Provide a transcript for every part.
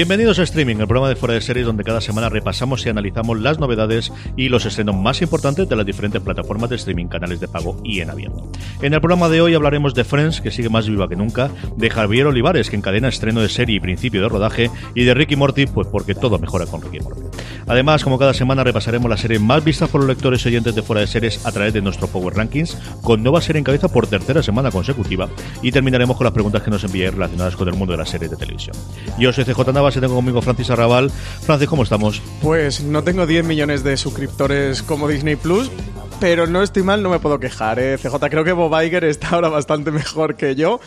Bienvenidos a Streaming, el programa de fuera de series donde cada semana repasamos y analizamos las novedades y los estrenos más importantes de las diferentes plataformas de streaming, canales de pago y en abierto. En el programa de hoy hablaremos de Friends, que sigue más viva que nunca, de Javier Olivares, que encadena estreno de serie y principio de rodaje, y de Ricky Morty, pues porque todo mejora con Ricky Morty. Además, como cada semana repasaremos la serie más vista por los lectores oyentes de fuera de series a través de nuestro Power Rankings, con nueva serie en cabeza por tercera semana consecutiva, y terminaremos con las preguntas que nos enviáis relacionadas con el mundo de las series de televisión. Yo soy CJ Navas y tengo conmigo Francis Arrabal. Francis, ¿cómo estamos? Pues no tengo 10 millones de suscriptores como Disney Plus, pero no estoy mal, no me puedo quejar. ¿eh? CJ, creo que Bob Iger está ahora bastante mejor que yo.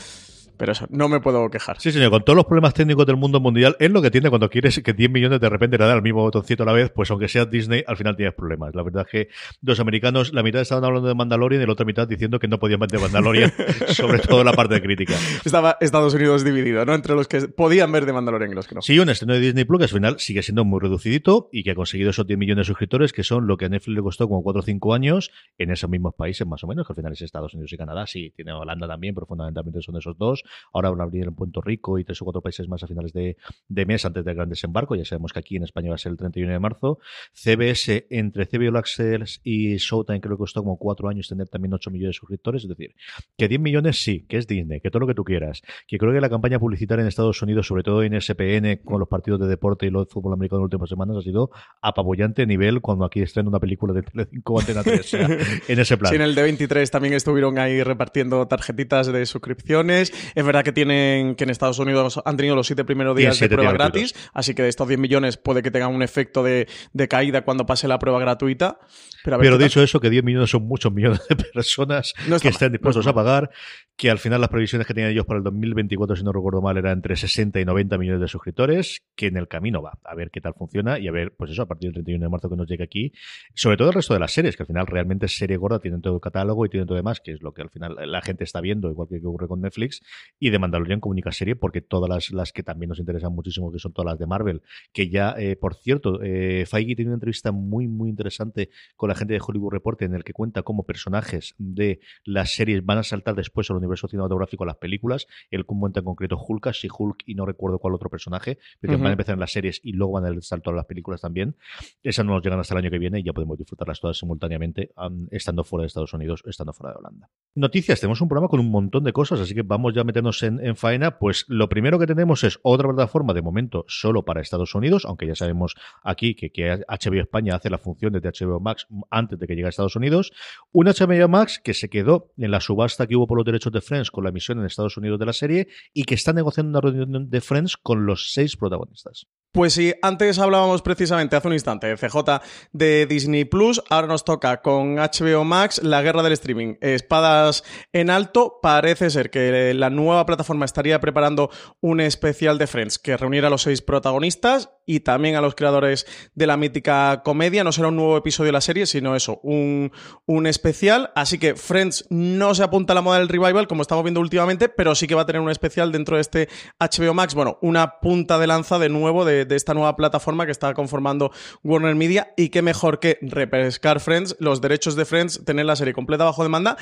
Pero eso, no me puedo quejar. Sí, señor, con todos los problemas técnicos del mundo mundial, es lo que tiene cuando quieres que 10 millones de repente le dan al mismo botoncito a la vez, pues aunque sea Disney, al final tienes problemas. La verdad es que los americanos, la mitad estaban hablando de Mandalorian y la otra mitad diciendo que no podían ver de Mandalorian, sobre todo la parte de crítica. Estaba Estados Unidos dividido, ¿no? Entre los que podían ver de Mandalorian y los que no. Sí, un estreno de Disney Plus que al final sigue siendo muy reducidito y que ha conseguido esos 10 millones de suscriptores, que son lo que a Netflix le costó como 4 o 5 años en esos mismos países más o menos, que al final es Estados Unidos y Canadá. Sí, tiene Holanda también, pero fundamentalmente son esos dos. Ahora van a abrir en Puerto Rico y tres o cuatro países más a finales de, de mes antes del gran desembarco. Ya sabemos que aquí en España va a ser el 31 de marzo. CBS, entre All Access y Showtime, creo que costó como 4 años tener también 8 millones de suscriptores. Es decir, que 10 millones sí, que es Disney, que todo lo que tú quieras. Que creo que la campaña publicitaria en Estados Unidos, sobre todo en SPN, con los partidos de deporte y lo de fútbol americano en las últimas semanas, ha sido apabullante nivel cuando aquí estrena una película de Telecinco Antena 3. o sea, en ese plan. Sí, en el D23 también estuvieron ahí repartiendo tarjetitas de suscripciones. Es verdad que tienen que en Estados Unidos han tenido los siete primeros días de prueba gratuitos. gratis, así que de estos 10 millones puede que tengan un efecto de, de caída cuando pase la prueba gratuita. Pero, dicho eso, que 10 millones son muchos millones de personas No que no dispuestos a pagar, que al final las previsiones que tenían ellos para el 2024, si no recuerdo mal, eran entre 60 y 90 millones de suscriptores, que en el camino va. A ver qué tal funciona y a ver, pues eso, a partir del 31 de marzo que nos llegue aquí. Sobre todo el resto de las series, que al final realmente es serie gorda, tienen todo el catálogo y tienen todo demás, que es lo que al final la gente está viendo, igual que ocurre con Netflix, y de Mandalorian como única serie, porque todas las, las que también nos interesan muchísimo, que son todas las de Marvel, que ya, eh, por cierto, eh, Feige tiene una entrevista muy, muy interesante con la gente de Hollywood Report en el que cuenta cómo personajes de las series van a saltar después al universo cinematográfico a las películas. Él comenta en concreto Hulk, si Hulk y no recuerdo cuál otro personaje, pero que van a empezar en las series y luego van a el salto a las películas también. Esas no nos llegan hasta el año que viene y ya podemos disfrutarlas todas simultáneamente, am, estando fuera de Estados Unidos, estando fuera de Holanda. Noticias, tenemos un programa con un montón de cosas, así que vamos ya a en, en faena. Pues lo primero que tenemos es otra plataforma de momento solo para Estados Unidos, aunque ya sabemos aquí que, que HBO España hace la función desde HBO Max antes de que llegue a Estados Unidos. Un HBO Max que se quedó en la subasta que hubo por los derechos de Friends con la emisión en Estados Unidos de la serie y que está negociando una reunión de Friends con los seis protagonistas. Pues sí, antes hablábamos precisamente hace un instante de CJ de Disney Plus, ahora nos toca con HBO Max la guerra del streaming. Espadas en alto, parece ser que la nueva plataforma estaría preparando un especial de Friends que reuniera a los seis protagonistas y también a los creadores de la mítica comedia. No será un nuevo episodio de la serie, sino eso, un, un especial. Así que Friends no se apunta a la moda del revival, como estamos viendo últimamente, pero sí que va a tener un especial dentro de este HBO Max. Bueno, una punta de lanza de nuevo de, de esta nueva plataforma que está conformando Warner Media. Y qué mejor que repescar Friends, los derechos de Friends, tener la serie completa bajo demanda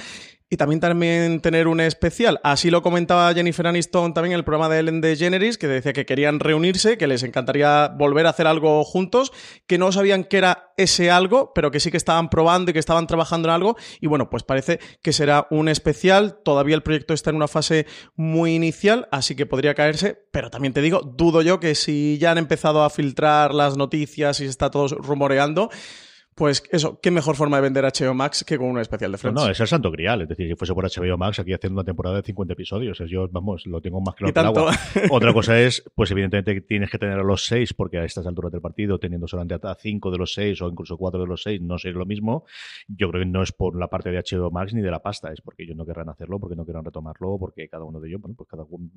y también, también tener un especial. Así lo comentaba Jennifer Aniston también en el programa de Ellen DeGeneres, que decía que querían reunirse, que les encantaría volver a hacer algo juntos, que no sabían qué era ese algo, pero que sí que estaban probando y que estaban trabajando en algo. Y bueno, pues parece que será un especial. Todavía el proyecto está en una fase muy inicial, así que podría caerse. Pero también te digo, dudo yo que si ya han empezado a filtrar las noticias y se está todo rumoreando, pues eso, qué mejor forma de vender HBO Max que con un especial de Friends. No, no, es el santo grial. Es decir, si fuese por HBO Max, aquí haciendo una temporada de 50 episodios. Es, yo, vamos, lo tengo más claro que el agua. Otra cosa es, pues evidentemente tienes que tener a los seis, porque a estas alturas del partido, teniendo solamente a cinco de los seis o incluso cuatro de los seis, no sería lo mismo. Yo creo que no es por la parte de HBO Max ni de la pasta, es porque ellos no querrán hacerlo, porque no querrán retomarlo, porque cada uno de ellos, bueno, pues cada uno...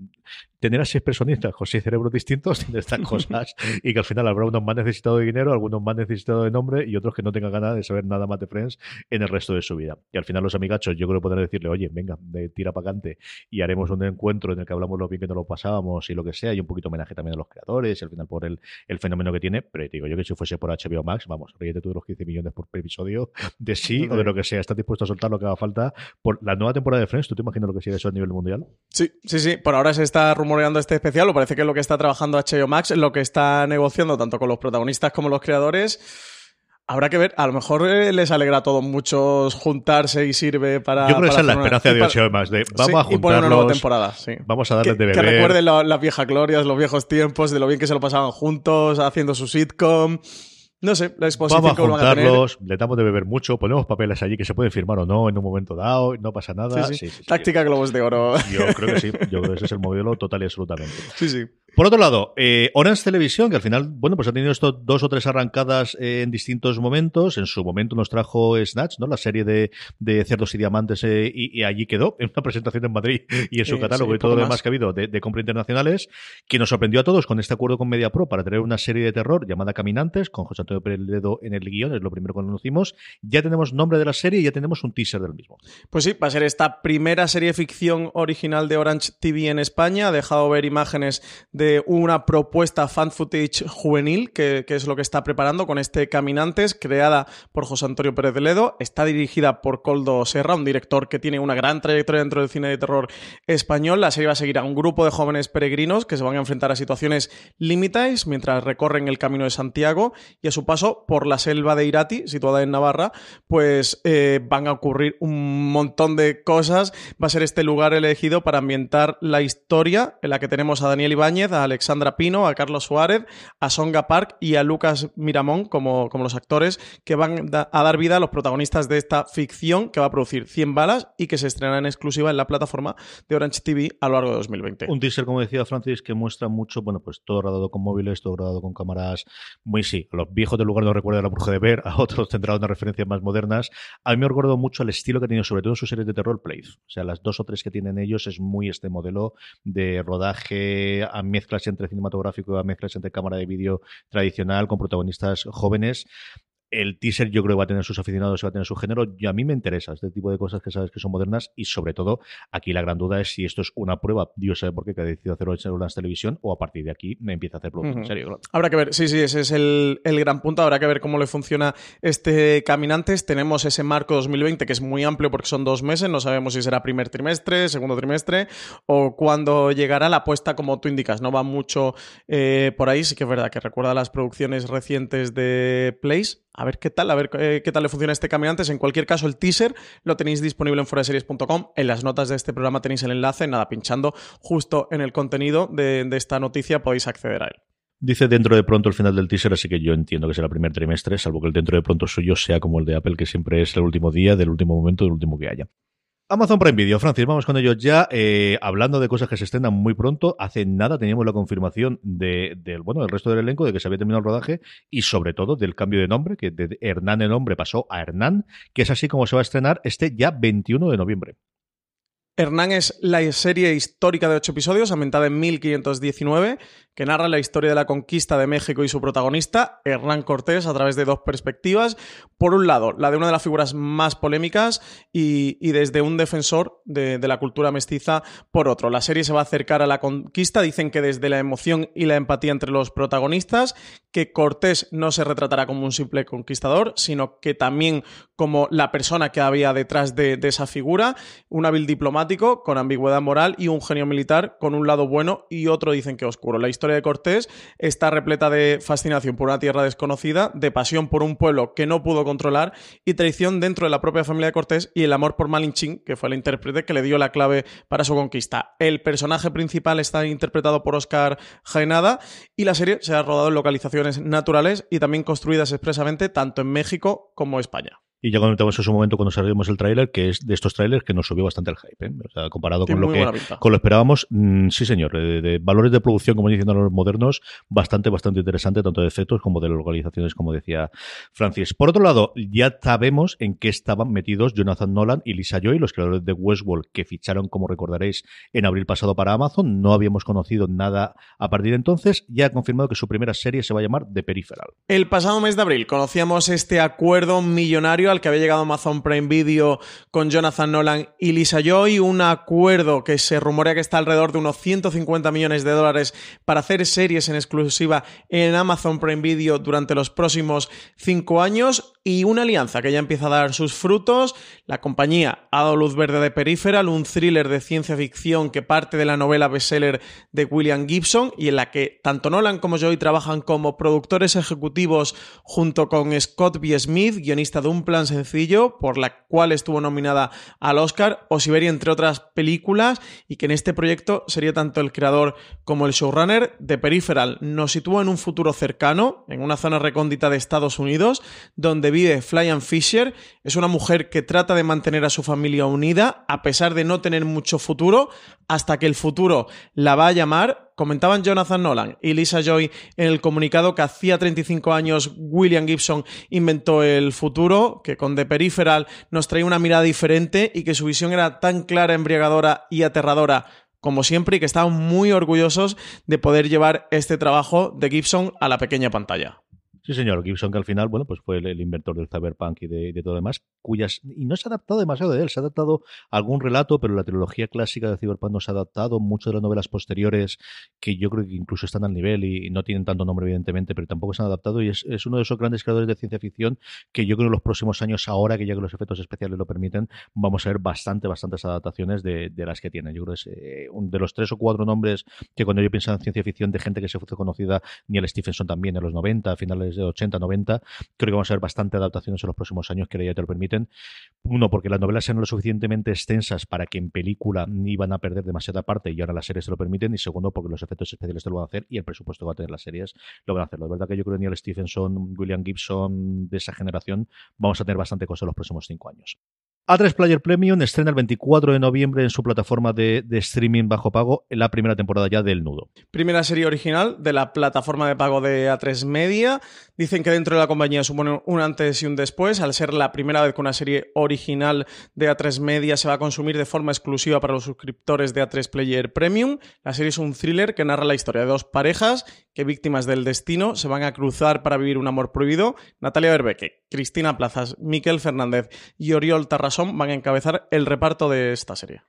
Tener a seis personitas con seis cerebros distintos tiene estas cosas y que al final habrá unos más necesitados de dinero, algunos más necesitados de nombre y otros que no tengan ganas de saber nada más de Friends en el resto de su vida. Y al final los amigachos, yo creo que podrán decirle, oye, venga, de tira para adelante y haremos un encuentro en el que hablamos lo bien que nos lo pasábamos y lo que sea, y un poquito homenaje también a los creadores, y al final por el, el fenómeno que tiene. Pero te digo yo que si fuese por HBO Max, vamos, ríete tú de los 15 millones por episodio, de sí o de lo que sea, estás dispuesto a soltar lo que haga falta por la nueva temporada de Friends. ¿Tú te imaginas lo que sigue eso a nivel mundial? Sí, sí, sí. Por ahora se está rumoreando este especial, o parece que es lo que está trabajando HBO Max, lo que está negociando tanto con los protagonistas como los creadores. Habrá que ver, a lo mejor eh, les alegra a todos muchos juntarse y sirve para. Yo creo que esa es la hacer una- esperanza de HBO Max, de vamos Sí, a y poner una nueva temporada, sí. vamos a darles que, de que beber. recuerden la- las viejas glorias, los viejos tiempos, de lo bien que se lo pasaban juntos, haciendo su sitcom. No sé, la exposición Vamos a que juntarlos, le damos de beber mucho, ponemos papeles allí que se pueden firmar o no en un momento dado, no pasa nada. Sí, sí, sí. Táctica globos de oro. Yo creo que sí, yo creo que ese es el modelo total y absolutamente. sí, sí. Por otro lado, eh, Orange Televisión, que al final, bueno, pues ha tenido esto dos o tres arrancadas eh, en distintos momentos. En su momento nos trajo Snatch, ¿no? La serie de, de Cerdos y Diamantes, eh, y, y allí quedó, en una presentación en Madrid y en su Eh, catálogo sí, y todo lo más. demás que ha habido de, de compra internacionales, que nos sorprendió a todos con este acuerdo con MediaPro para traer una serie de terror llamada Caminantes, con José Antonio Pérez Ledo en el guion, es lo primero que conocimos. Ya tenemos nombre de la serie y ya tenemos un teaser del mismo. Pues sí, va a ser esta primera serie de ficción original de Orange TV en España. Ha dejado ver imágenes de una propuesta fan footage juvenil, que, es lo que está preparando con este Caminantes, creada por José Antonio Pérez de Ledo. Está dirigida por Coldo Serra, un director que tiene una gran trayectoria dentro del cine de terror español. La serie va a seguir a un grupo de jóvenes peregrinos que se van a enfrentar a situaciones límites mientras recorren el camino de Santiago y a su paso por la selva de Irati, situada en Navarra, pues eh, van a ocurrir un montón de cosas. Va a ser este lugar elegido para ambientar la historia en la que tenemos a Daniel Ibáñez, a Alexandra Pino, a Carlos Suárez, a Songa Park y a Lucas Miramón como, como los actores que van a dar vida a los protagonistas de esta ficción que va a producir 100 balas y que se estrenará en exclusiva en la plataforma de Orange TV a lo largo de 2020. Un teaser, como decía Francis, que muestra mucho, bueno, pues todo rodado con móviles, todo rodado con cámaras muy sí. Los viejos del lugar no recuerda la bruja de ver, a otros tendrá unas referencias más modernas. A mí me recuerdo mucho el estilo que ha tenido, sobre todo en sus series de terror, Place. O sea, las dos o tres que tienen ellos es muy este modelo de rodaje a mezclas entre cinematográfico, a mezclas entre cámara de vídeo tradicional, con protagonistas jóvenes el teaser yo creo que va a tener sus aficionados y va a tener su género. Y a mí me interesa este tipo de cosas que sabes que son modernas y sobre todo aquí la gran duda es si esto es una prueba, Dios sabe por qué, que ha decidido hacerlo en Orange Televisión o a partir de aquí me empieza a hacer producción en serio. claro. Habrá que ver, sí, sí, ese es el, el gran punto. Habrá que ver cómo le funciona este Caminantes. Tenemos ese marco 2020 que es muy amplio porque son dos meses. No sabemos si será primer trimestre, segundo trimestre o cuándo llegará la apuesta, como tú indicas. No va mucho eh, por ahí. Sí que es verdad que recuerda las producciones recientes de Place. A ver qué tal, a ver eh, qué tal le funciona este Caminantes. En cualquier caso, el teaser lo tenéis disponible en foraseries.com. En las notas de este programa tenéis el enlace. Nada, pinchando justo en el contenido de, de esta noticia podéis acceder a él. Dice dentro de pronto el final del teaser, así que yo entiendo que será el primer trimestre, salvo que el dentro de pronto suyo sea como el de Apple, que siempre es el último día, del último momento, del último que haya. Amazon Prime Video, Francis, vamos con ellos ya. Eh, hablando de cosas que se estrenan muy pronto, hace nada teníamos la confirmación de, del bueno del resto del elenco de que se había terminado el rodaje y sobre todo del cambio de nombre, que de Hernán el nombre pasó a Hernán, que es así como se va a estrenar este ya 21 de noviembre. Hernán es la serie histórica de ocho episodios, ambientada en 1519, que narra la historia de la conquista de México y su protagonista, Hernán Cortés, a través de dos perspectivas. Por un lado, la de una de las figuras más polémicas y, y desde un defensor de, la cultura mestiza, por otro. La serie se va a acercar a la conquista, dicen que desde la emoción y la empatía entre los protagonistas, que Cortés no se retratará como un simple conquistador, sino que también como la persona que había detrás de, de esa figura, un hábil diplomático con ambigüedad moral y un genio militar con un lado bueno y otro dicen que oscuro. La historia de Cortés está repleta de fascinación por una tierra desconocida, de pasión por un pueblo que no pudo controlar y traición dentro de la propia familia de Cortés y el amor por Malinchín, que fue el intérprete que le dio la clave para su conquista. El personaje principal está interpretado por Oscar Jaenada y la serie se ha rodado en localizaciones naturales y también construidas expresamente tanto en México como España. Y ya comentamos en su momento cuando salimos el tráiler, que es de estos trailers que nos subió bastante el hype. ¿eh? O sea, comparado con lo, que, con lo esperábamos, mmm, sí señor, de, de, valores de producción, como diciendo los modernos, bastante, bastante interesante, tanto de efectos como de localizaciones, como decía Francis. Por otro lado, ya sabemos en qué estaban metidos Jonathan Nolan y Lisa Joy, los creadores de Westworld, que ficharon, como recordaréis, en abril pasado para Amazon. No habíamos conocido nada a partir de entonces. Ya ha confirmado que su primera serie se va a llamar The Peripheral. El pasado mes de abril conocíamos este acuerdo millonario que había llegado Amazon Prime Video con Jonathan Nolan y Lisa Joy, un acuerdo que se rumorea que está alrededor de unos 150 millones de dólares para hacer series en exclusiva en Amazon Prime Video durante los próximos cinco años y una alianza que ya empieza a dar sus frutos. La compañía ha dado luz verde de Peripheral, un thriller de ciencia ficción que parte de la novela bestseller de William Gibson y en la que tanto Nolan como Joy trabajan como productores ejecutivos junto con Scott B. Smith, guionista de un plan sencillo, por la cual estuvo nominada al Oscar, o Siberia, entre otras películas, y que en este proyecto sería tanto el creador como el showrunner de Peripheral. Nos sitúa en un futuro cercano, en una zona recóndita de Estados Unidos, donde vive Flyan Fisher. Es una mujer que trata de mantener a su familia unida, a pesar de no tener mucho futuro, hasta que el futuro la va a llamar. Comentaban Jonathan Nolan y Lisa Joy en el comunicado que hacía 35 años William Gibson inventó el futuro, que con The Peripheral nos traía una mirada diferente y que su visión era tan clara, embriagadora y aterradora como siempre y que estaban muy orgullosos de poder llevar este trabajo de Gibson a la pequeña pantalla. Sí, señor. Gibson, que al final, bueno, pues fue el, el inventor del cyberpunk y de, todo demás, cuyas. Y no se ha adaptado demasiado de él, se ha adaptado algún relato, pero la trilogía clásica de cyberpunk no se ha adaptado. Muchas de las novelas posteriores, que yo creo que incluso están al nivel y, no tienen tanto nombre, evidentemente, pero tampoco se han adaptado. Y es, uno de esos grandes creadores de ciencia ficción que yo creo que en los próximos años, ahora que ya que los efectos especiales lo permiten, vamos a ver bastante, bastantes adaptaciones de, las que tienen. Yo creo que es eh, un de los tres o cuatro nombres que cuando yo pienso en ciencia ficción de gente que se fue conocida, Neil Stephenson también en los 90, a finales de 80, 90, creo que vamos a ver bastante adaptaciones en los próximos años que ya te lo permiten. Uno, porque las novelas eran lo suficientemente extensas para que en película iban a perder demasiada parte y ahora las series se lo permiten. Y segundo, porque los efectos especiales te lo van a hacer y el presupuesto que va a tener las series lo van a hacer. La verdad que yo creo que Neil Stephenson, William Gibson, de esa generación, vamos a tener bastante cosa en los próximos cinco años. A3 Player Premium estrena el 24 de noviembre en su plataforma de, streaming bajo pago la primera temporada ya del Nudo. Primera serie original de la plataforma de pago de A3 Media. Dicen que dentro de la compañía supone un antes y un después. Al ser la primera vez que una serie original de A3 Media se va a consumir de forma exclusiva para los suscriptores de A3 Player Premium. La serie es un thriller que narra la historia de dos parejas que víctimas del destino se van a cruzar para vivir un amor prohibido. Natalia Berbeque, Cristina Plazas, Miquel Fernández y Oriol Tarras van a encabezar el reparto de esta serie.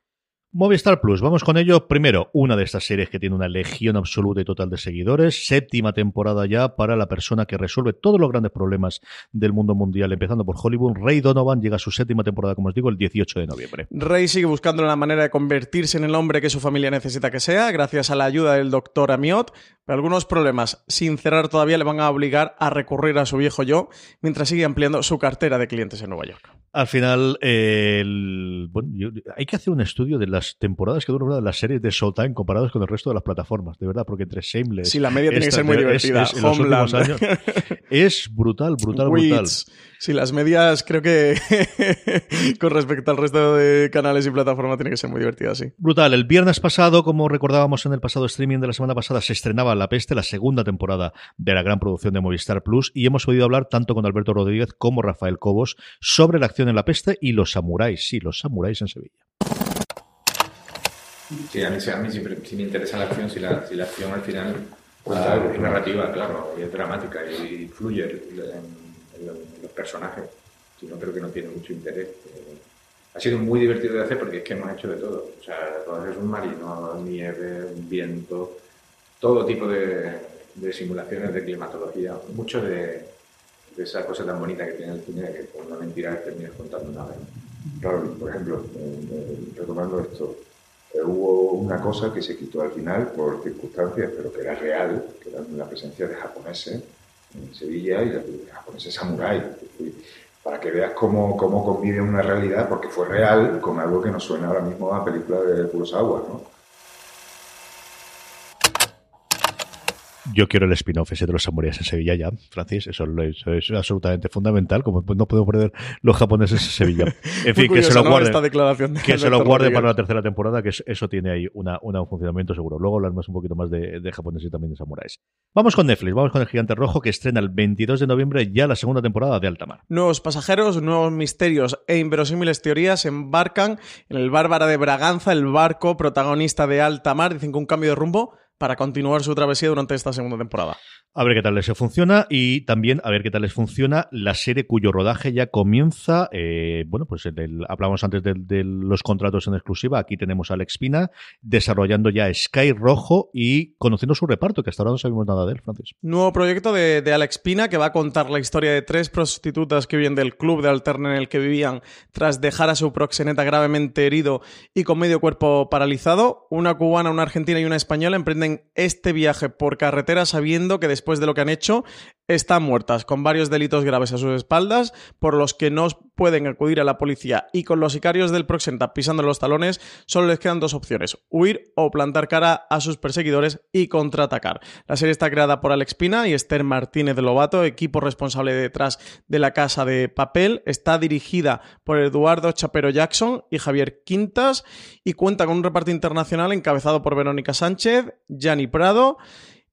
Movistar Plus, vamos con ello. Primero, una de estas series que tiene una legión absoluta y total de seguidores. Séptima temporada ya para la persona que resuelve todos los grandes problemas del mundo mundial, empezando por Hollywood. Ray Donovan llega a su séptima temporada, como os digo, el 18 de noviembre. Ray sigue buscando la manera de convertirse en el hombre que su familia necesita que sea, gracias a la ayuda del doctor Amiot. Pero algunos problemas, sin cerrar todavía, le van a obligar a recurrir a su viejo yo, mientras sigue ampliando su cartera de clientes en Nueva York. Al final, eh, el, bueno, yo, hay que hacer un estudio de las temporadas que duran las series de Showtime comparadas con el resto de las plataformas, de verdad, porque entre Shameless. Sí, la media tiene que ser muy divertida. Es, es, Homeland. Años, es brutal, brutal, Weeds. brutal. Sí, las medias creo que con respecto al resto de canales y plataformas tiene que ser muy divertida, sí. Brutal. El viernes pasado, como recordábamos en el pasado streaming de la semana pasada, se estrenaba La Peste, la segunda temporada de la gran producción de Movistar Plus, y hemos podido hablar tanto con Alberto Rodríguez como Rafael Cobos sobre la acción en La Peste y los samuráis. Sí, los samuráis en Sevilla. Sí, a mí, a mí siempre sí me interesa la acción, si la, si la acción al final Cuenta algo. es narrativa, claro, y es dramática y, fluye en, en los- en los personajes. Si no, creo que no tiene mucho interés. Eh, ha sido muy divertido de hacer porque es que hemos hecho de todo. O sea, es un marino, nieve, un viento, todo tipo de, de simulaciones de climatología. Mucho de, de esa cosa tan bonita que tiene el cine que por una mentira terminas contando una vez. Claro, por ejemplo, eh, eh, retomando esto, eh, hubo una cosa que se quitó al final por circunstancias, pero que era real, que era la presencia de japoneses en Sevilla y de japoneses samuráis. Para que veas cómo, cómo convive una realidad, porque fue real, con algo que nos suena ahora mismo a película de Kurosawa, ¿no? Yo quiero el spin-off ese de los samuráis en Sevilla ya, Francis. Eso, es absolutamente fundamental. Como no podemos perder los japoneses en Sevilla. En fin, que se lo ¿no? guarden. Esta declaración de Que se lo Rodríguez. para la tercera temporada, que es- eso tiene ahí una, una- un funcionamiento seguro. Luego hablaremos un poquito más de, de japoneses y también de samuráis. Vamos con Netflix, vamos con El Gigante Rojo, que estrena el 22 de noviembre ya la segunda temporada de Altamar. Nuevos pasajeros, nuevos misterios e inverosímiles teorías embarcan en el Bárbara de Braganza, el barco protagonista de alta mar. Dicen que un cambio de rumbo para continuar su travesía durante esta segunda temporada. A ver qué tal les funciona y también a ver qué tal les funciona la serie cuyo rodaje ya comienza. eh, bueno, pues el- hablamos antes de, de los contratos en exclusiva. Aquí tenemos a Alex Pina desarrollando ya Sky Rojo y conociendo su reparto, que hasta ahora no sabemos nada de él, Francis. Nuevo proyecto de, de Alex Pina que va a contar la historia de tres prostitutas que viven del club de alterna en el que vivían tras dejar a su proxeneta gravemente herido y con medio cuerpo paralizado. Una cubana, una argentina y una española emprenden este viaje por carretera sabiendo que después de lo que han hecho están muertas, con varios delitos graves a sus espaldas, por los que no pueden acudir a la policía y con los sicarios del proxeneta pisando los talones, solo les quedan dos opciones, huir o plantar cara a sus perseguidores y contraatacar. La serie está creada por Alex Pina y Esther Martínez de Lobato, equipo responsable detrás de La Casa de Papel. Está dirigida por Eduardo Chapero Jackson y Javier Quintas y cuenta con un reparto internacional encabezado por Verónica Sánchez, Gianni Prado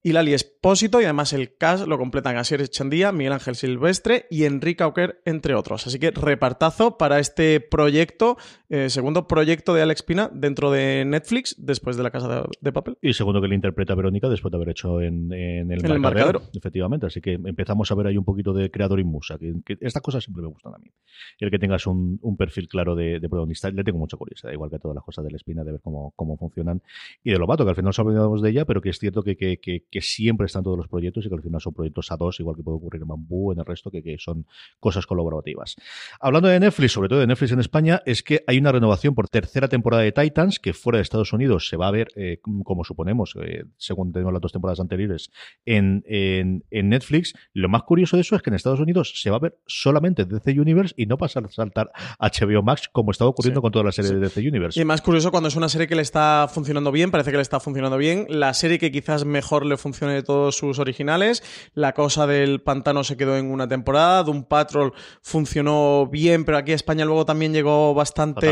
y Lali Espósito, y además el cast lo completan Asier Echandía, Miguel Ángel Silvestre y Enrique Auquer, entre otros. Así que repartazo para este proyecto, eh, segundo proyecto de Alex Pina dentro de Netflix, después de La Casa de, de Papel. Y segundo que le interpreta a Verónica después de haber hecho en, en el, En el Embarcadero. Efectivamente, así que empezamos a ver ahí un poquito de creador y musa. Que, que estas cosas siempre me gustan a mí. El que tengas un, un perfil claro de, de protagonista, le tengo mucha curiosidad, igual que a todas las cosas de la espina, de ver cómo, cómo funcionan. Y de Lobato, que al final nos olvidamos de ella, pero que es cierto que, que, que, que siempre están todos los proyectos y que al final son proyectos a dos, igual que puede ocurrir en Bambú, en el resto, que, que son cosas colaborativas. Hablando de Netflix, sobre todo de Netflix en España, es que hay una renovación por tercera temporada de Titans, que fuera de Estados Unidos se va a ver, eh, como suponemos, eh, según tenemos las dos temporadas anteriores, en, en, en Netflix. Lo más curioso de eso es que en Estados Unidos se va a ver solamente DC Universe y no pasa a saltar HBO Max, como estaba ocurriendo Sí, con toda la serie sí. de DC Universe. Y más curioso cuando es una serie que le está funcionando bien, parece que le está funcionando bien. La serie que quizás mejor le funcione de todos sus originales. La cosa del pantano se quedó en una temporada. Doom Patrol funcionó bien, pero aquí a España luego también llegó bastante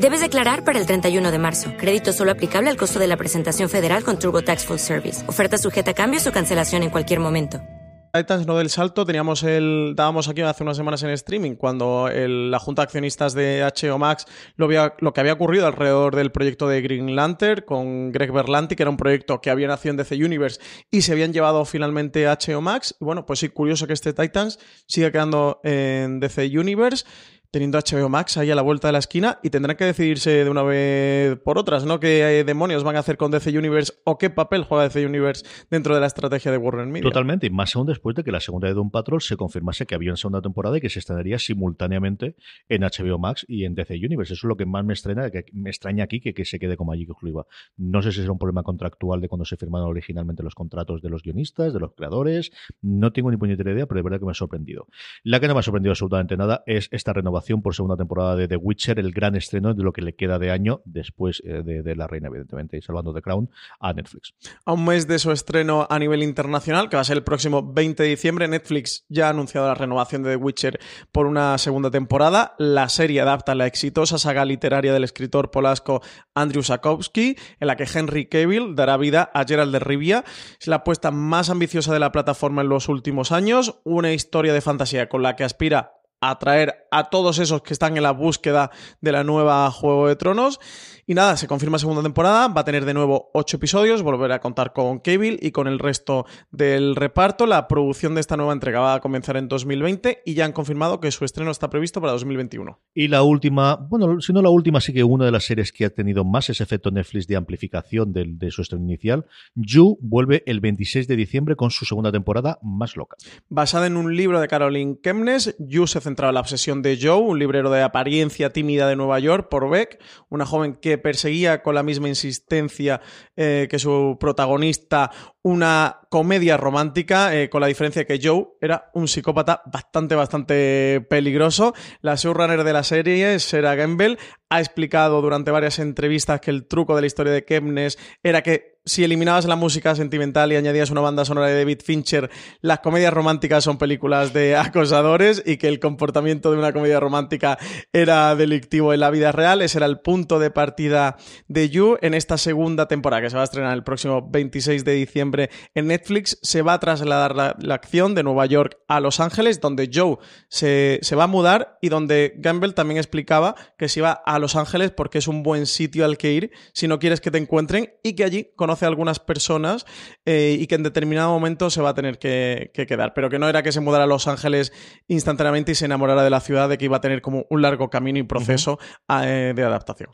Debes declarar para el 31 de marzo. Crédito solo aplicable al costo de la presentación federal con TurboTax Full Service. Oferta sujeta a cambios o cancelación en cualquier momento. Titans no del salto, teníamos el, dábamos aquí hace unas semanas en streaming cuando la junta de accionistas de HBO Max lo, había- lo que había ocurrido alrededor del proyecto de Green Lantern con Greg Berlanti, que era un proyecto que había nacido en DC Universe y se habían llevado finalmente a HBO Max. Y bueno, pues sí, curioso que este Titans siga quedando en DC Universe. Teniendo HBO Max ahí a la vuelta de la esquina y tendrán que decidirse de una vez por otras, ¿no? ¿Qué eh, demonios van a hacer con DC Universe o qué papel juega DC Universe dentro de la estrategia de Warner Media? Totalmente, y más aún después de que la segunda de Doom Patrol se confirmase que había una segunda temporada y que se estrenaría simultáneamente en HBO Max y en DC Universe. Eso es lo que más me extraña, que me extraña aquí que, que se quede como allí que exclusiva. No sé si será un problema contractual de cuando se firmaron originalmente los contratos de los guionistas, de los creadores. No tengo ni puñetera idea, pero de verdad que me ha sorprendido. La que no me ha sorprendido absolutamente nada es esta renovación por segunda temporada de The Witcher, el gran estreno de lo que le queda de año después eh, de, La Reina, evidentemente, y salvando The Crown a Netflix. A un mes de su estreno a nivel internacional, que va a ser el próximo 20 de diciembre, Netflix ya ha anunciado la renovación de The Witcher por una segunda temporada. La serie adapta la exitosa saga literaria del escritor polasco Andrew Sapkowski, en la que Henry Cavill dará vida a Gerald de Rivia. Es la apuesta más ambiciosa de la plataforma en los últimos años, una historia de fantasía con la que aspira atraer a todos esos que están en la búsqueda de la nueva Juego de Tronos. Y nada, se confirma segunda temporada, va a tener de nuevo ocho episodios, volverá a contar con Cable y con el resto del reparto. La producción de esta nueva entrega va a comenzar en 2020 y ya han confirmado que su estreno está previsto para 2021. Y la última, bueno, si no la última, sí que una de las series que ha tenido más ese efecto Netflix de amplificación de, de su estreno inicial, You vuelve el 26 de diciembre con su segunda temporada más loca. Basada en un libro de Caroline Kemnes, You se centraba en la obsesión de Joe, un librero de apariencia tímida de Nueva York, por Beck, una joven que perseguía con la misma insistencia eh, que su protagonista una comedia romántica, eh, con la diferencia que Joe era un psicópata bastante, bastante peligroso. La showrunner de la serie, Sarah Gamble, ha explicado durante varias entrevistas que el truco de la historia de Kemnes era que si eliminabas la música sentimental y añadías una banda sonora de David Fincher, las comedias románticas son películas de acosadores y que el comportamiento de una comedia romántica era delictivo en la vida real. Ese era el punto de partida de You en esta segunda temporada que se va a estrenar el próximo 26 de diciembre en Netflix. Se va a trasladar la, la acción de Nueva York a Los Ángeles, donde Joe se, se va a mudar y donde Gamble también explicaba que se iba a Los Ángeles porque es un buen sitio al que ir si no quieres que te encuentren y que allí conoce a algunas personas eh, y que en determinado momento se va a tener que, que, quedar. Pero que no era que se mudara a Los Ángeles instantáneamente y se enamorara de la ciudad, de que iba a tener como un largo camino y proceso uh -huh. eh, de adaptación.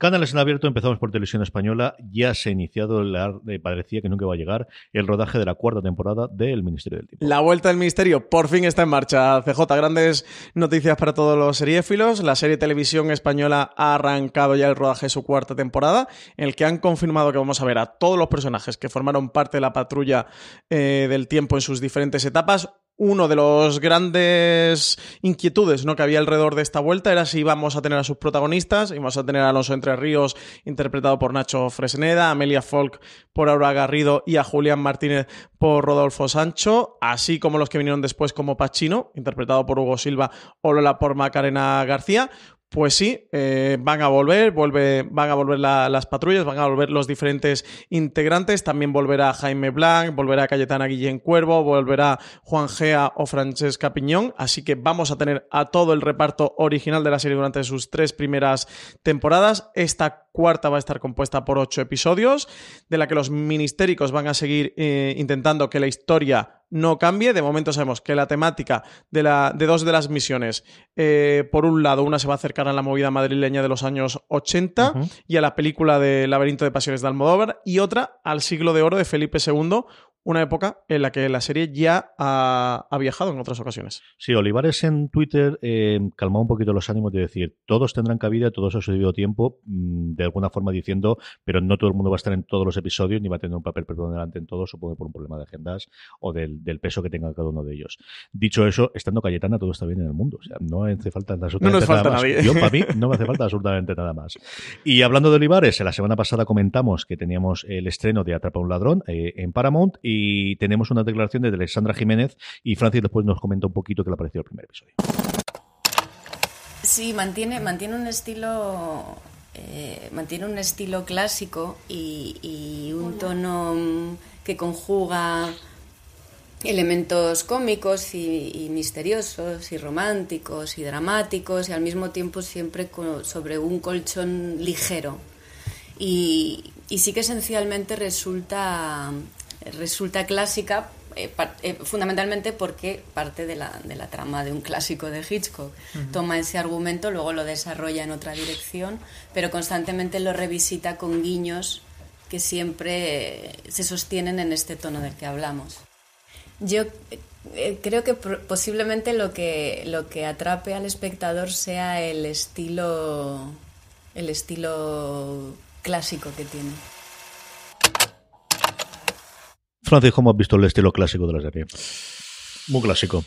Canales en abierto, empezamos por televisión española. Ya se ha iniciado, la, eh, parecía que nunca iba a llegar, el rodaje de la cuarta temporada del Ministerio del Tiempo. La vuelta del Ministerio por fin está en marcha. CJ, grandes noticias para todos los seriéfilos. La serie televisión española ha arrancado ya el rodaje de su cuarta temporada, en el que han confirmado que vamos a ver a todos los personajes que formaron parte de la patrulla eh, del tiempo en sus diferentes etapas uno de los grandes inquietudes ¿no? que había alrededor de esta vuelta era si íbamos a tener a sus protagonistas, íbamos a tener a Alonso Entre Ríos interpretado por Nacho Fresneda, a Amelia Folk por Aura Garrido y a Julián Martínez por Rodolfo Sancho, así como los que vinieron después como Pachino, interpretado por Hugo Silva o Lola por Macarena García, pues sí, eh, van a volver, vuelve, van a volver la, las patrullas, van a volver los diferentes integrantes, también volverá Jaime Blanc, volverá Cayetana Guillén Cuervo, volverá Juan Gea o Francesca Piñón, así que vamos a tener a todo el reparto original de la serie durante sus tres primeras temporadas. Esta cuarta va a estar compuesta por ocho episodios, de la que los ministéricos van a seguir eh, intentando que la historia no cambie. De momento sabemos que la temática de, la, de dos de las misiones, eh, por un lado, una se va a acercar a la movida madrileña de los años 80 uh -huh. y a la película de Laberinto de Pasiones de Almodóvar, y otra al siglo de oro de Felipe II, una época en la que la serie ya ha, ha, viajado en otras ocasiones. Sí, Olivares en Twitter eh, calmó un poquito los ánimos de decir, todos tendrán cabida, todos a su debido tiempo, mmm, de alguna forma diciendo, pero no todo el mundo va a estar en todos los episodios ni va a tener un papel preponderante en todos, supongo por un problema de agendas o del, del, peso que tenga cada uno de ellos. Dicho eso, estando Cayetana, todo está bien en el mundo. O sea, no hace falta absolutamente no nada más. Yo, para mí, no me hace falta absolutamente nada más. Y hablando de Olivares, la semana pasada comentamos que teníamos el estreno de Atrapa a un ladrón eh, en Paramount y tenemos una declaración de Alexandra Jiménez y Francis después nos comenta un poquito qué le pareció el primer episodio. Sí, mantiene, mantiene un estilo eh, mantiene un estilo clásico y, y, un tono que conjuga elementos cómicos y, y, misteriosos y románticos y dramáticos y al mismo tiempo siempre sobre un colchón ligero y, y sí que esencialmente resulta resulta clásica eh, eh, fundamentalmente porque parte de la, de la trama de un clásico de Hitchcock. Toma ese argumento, luego lo desarrolla en otra dirección, pero constantemente lo revisita con guiños que siempre eh, se sostienen en este tono del que hablamos. Yo creo que posiblemente lo que, lo que atrape al espectador sea el estilo, el estilo clásico que tiene. Francis, ¿cómo visto el estilo clásico de la serie? Muy clásico.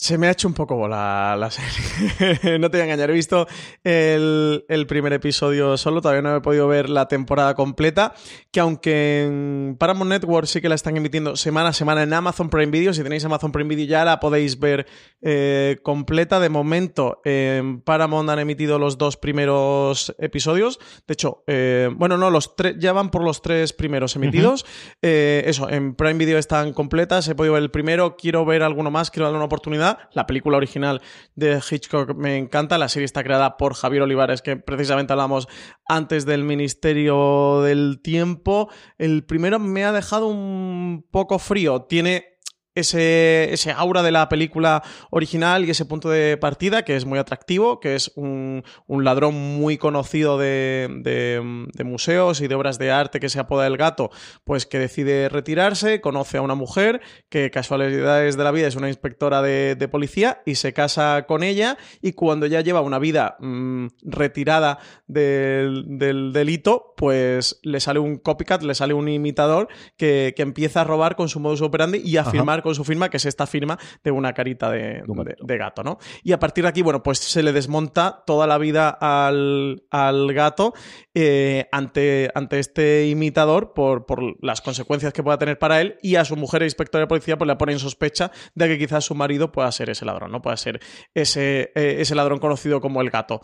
Se me ha hecho un poco bola la serie. no te voy a engañar. He visto el, el primer episodio solo. Todavía no he podido ver la temporada completa. Que aunque en Paramount Network sí que la están emitiendo semana a semana en Amazon Prime Video. Si tenéis Amazon Prime Video ya la podéis ver eh, completa. De momento en Paramount han emitido los dos primeros episodios. De hecho, eh, bueno, no, los tres ya van por los tres primeros emitidos. Eh, eso, en Prime Video están completas. He podido ver el primero. Quiero ver alguno más. Quiero darle una oportunidad. La película original de Hitchcock me encanta. La serie está creada por Javier Olivares, que precisamente hablamos antes del Ministerio del Tiempo. El primero me ha dejado un poco frío. Tiene ese, ese aura de la película original y ese punto de partida que es muy atractivo, que es un, un ladrón muy conocido de, de- de museos y de obras de arte que se apoda el gato, pues que decide retirarse, conoce a una mujer que casualidades de la vida es una inspectora de, de policía y se casa con ella y cuando ya lleva una vida mm, retirada del, del delito, pues le sale un copycat, le sale un imitador que, que empieza a robar con su modus operandi y a Ajá. firmar con su firma, que es esta firma de una carita de, gato. de gato, ¿no? Y a partir de aquí, bueno, pues se le desmonta toda la vida al, al gato eh, ante, ante este imitador por, por las consecuencias que pueda tener para él y a su mujer, inspectora de policía, pues le pone en sospecha de que quizás su marido pueda ser ese ladrón, ¿no? Pueda ser ese, eh, ese ladrón conocido como el gato.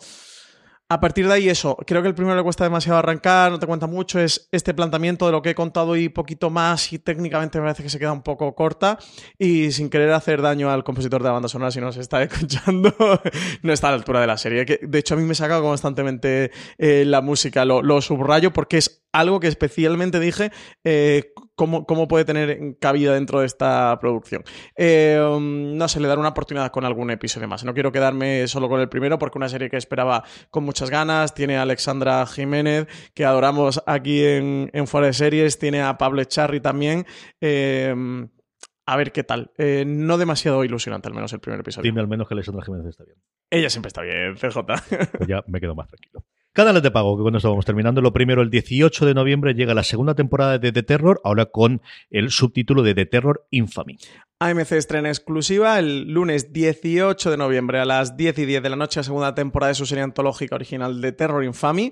A partir de ahí, eso, creo que el primero le cuesta demasiado arrancar, no te cuenta mucho, es este planteamiento de lo que he contado y poquito más, y técnicamente me parece que se queda un poco corta, y sin querer hacer daño al compositor de la banda sonora, si nos está escuchando, no está a la altura de la serie. Que, de hecho, a mí me saca constantemente eh, la música, lo subrayo porque es algo que especialmente dije eh, cómo, cómo puede tener cabida dentro de esta producción. Eh, um, no sé, le daré una oportunidad con algún episodio más. No quiero quedarme solo con el primero porque una serie que esperaba con muchas ganas. Tiene a Alexandra Jiménez, que adoramos aquí en, en Fuera de Series. Tiene a Pablo Echarri también. Eh, a ver qué tal. Eh, no demasiado ilusionante, al menos el primer episodio. Dime al menos que Alessandra Jiménez está bien. Ella siempre está bien, CJ. Pues ya me quedo más tranquilo. Canales de pago, que con esto vamos terminando. Lo primero, el 18 de noviembre llega la segunda temporada de The Terror, ahora con el subtítulo de The Terror Infamy. AMC estrena exclusiva el lunes 18 de noviembre a las 10 y 10 de la noche, la segunda temporada de su serie antológica original de Terror Infamy.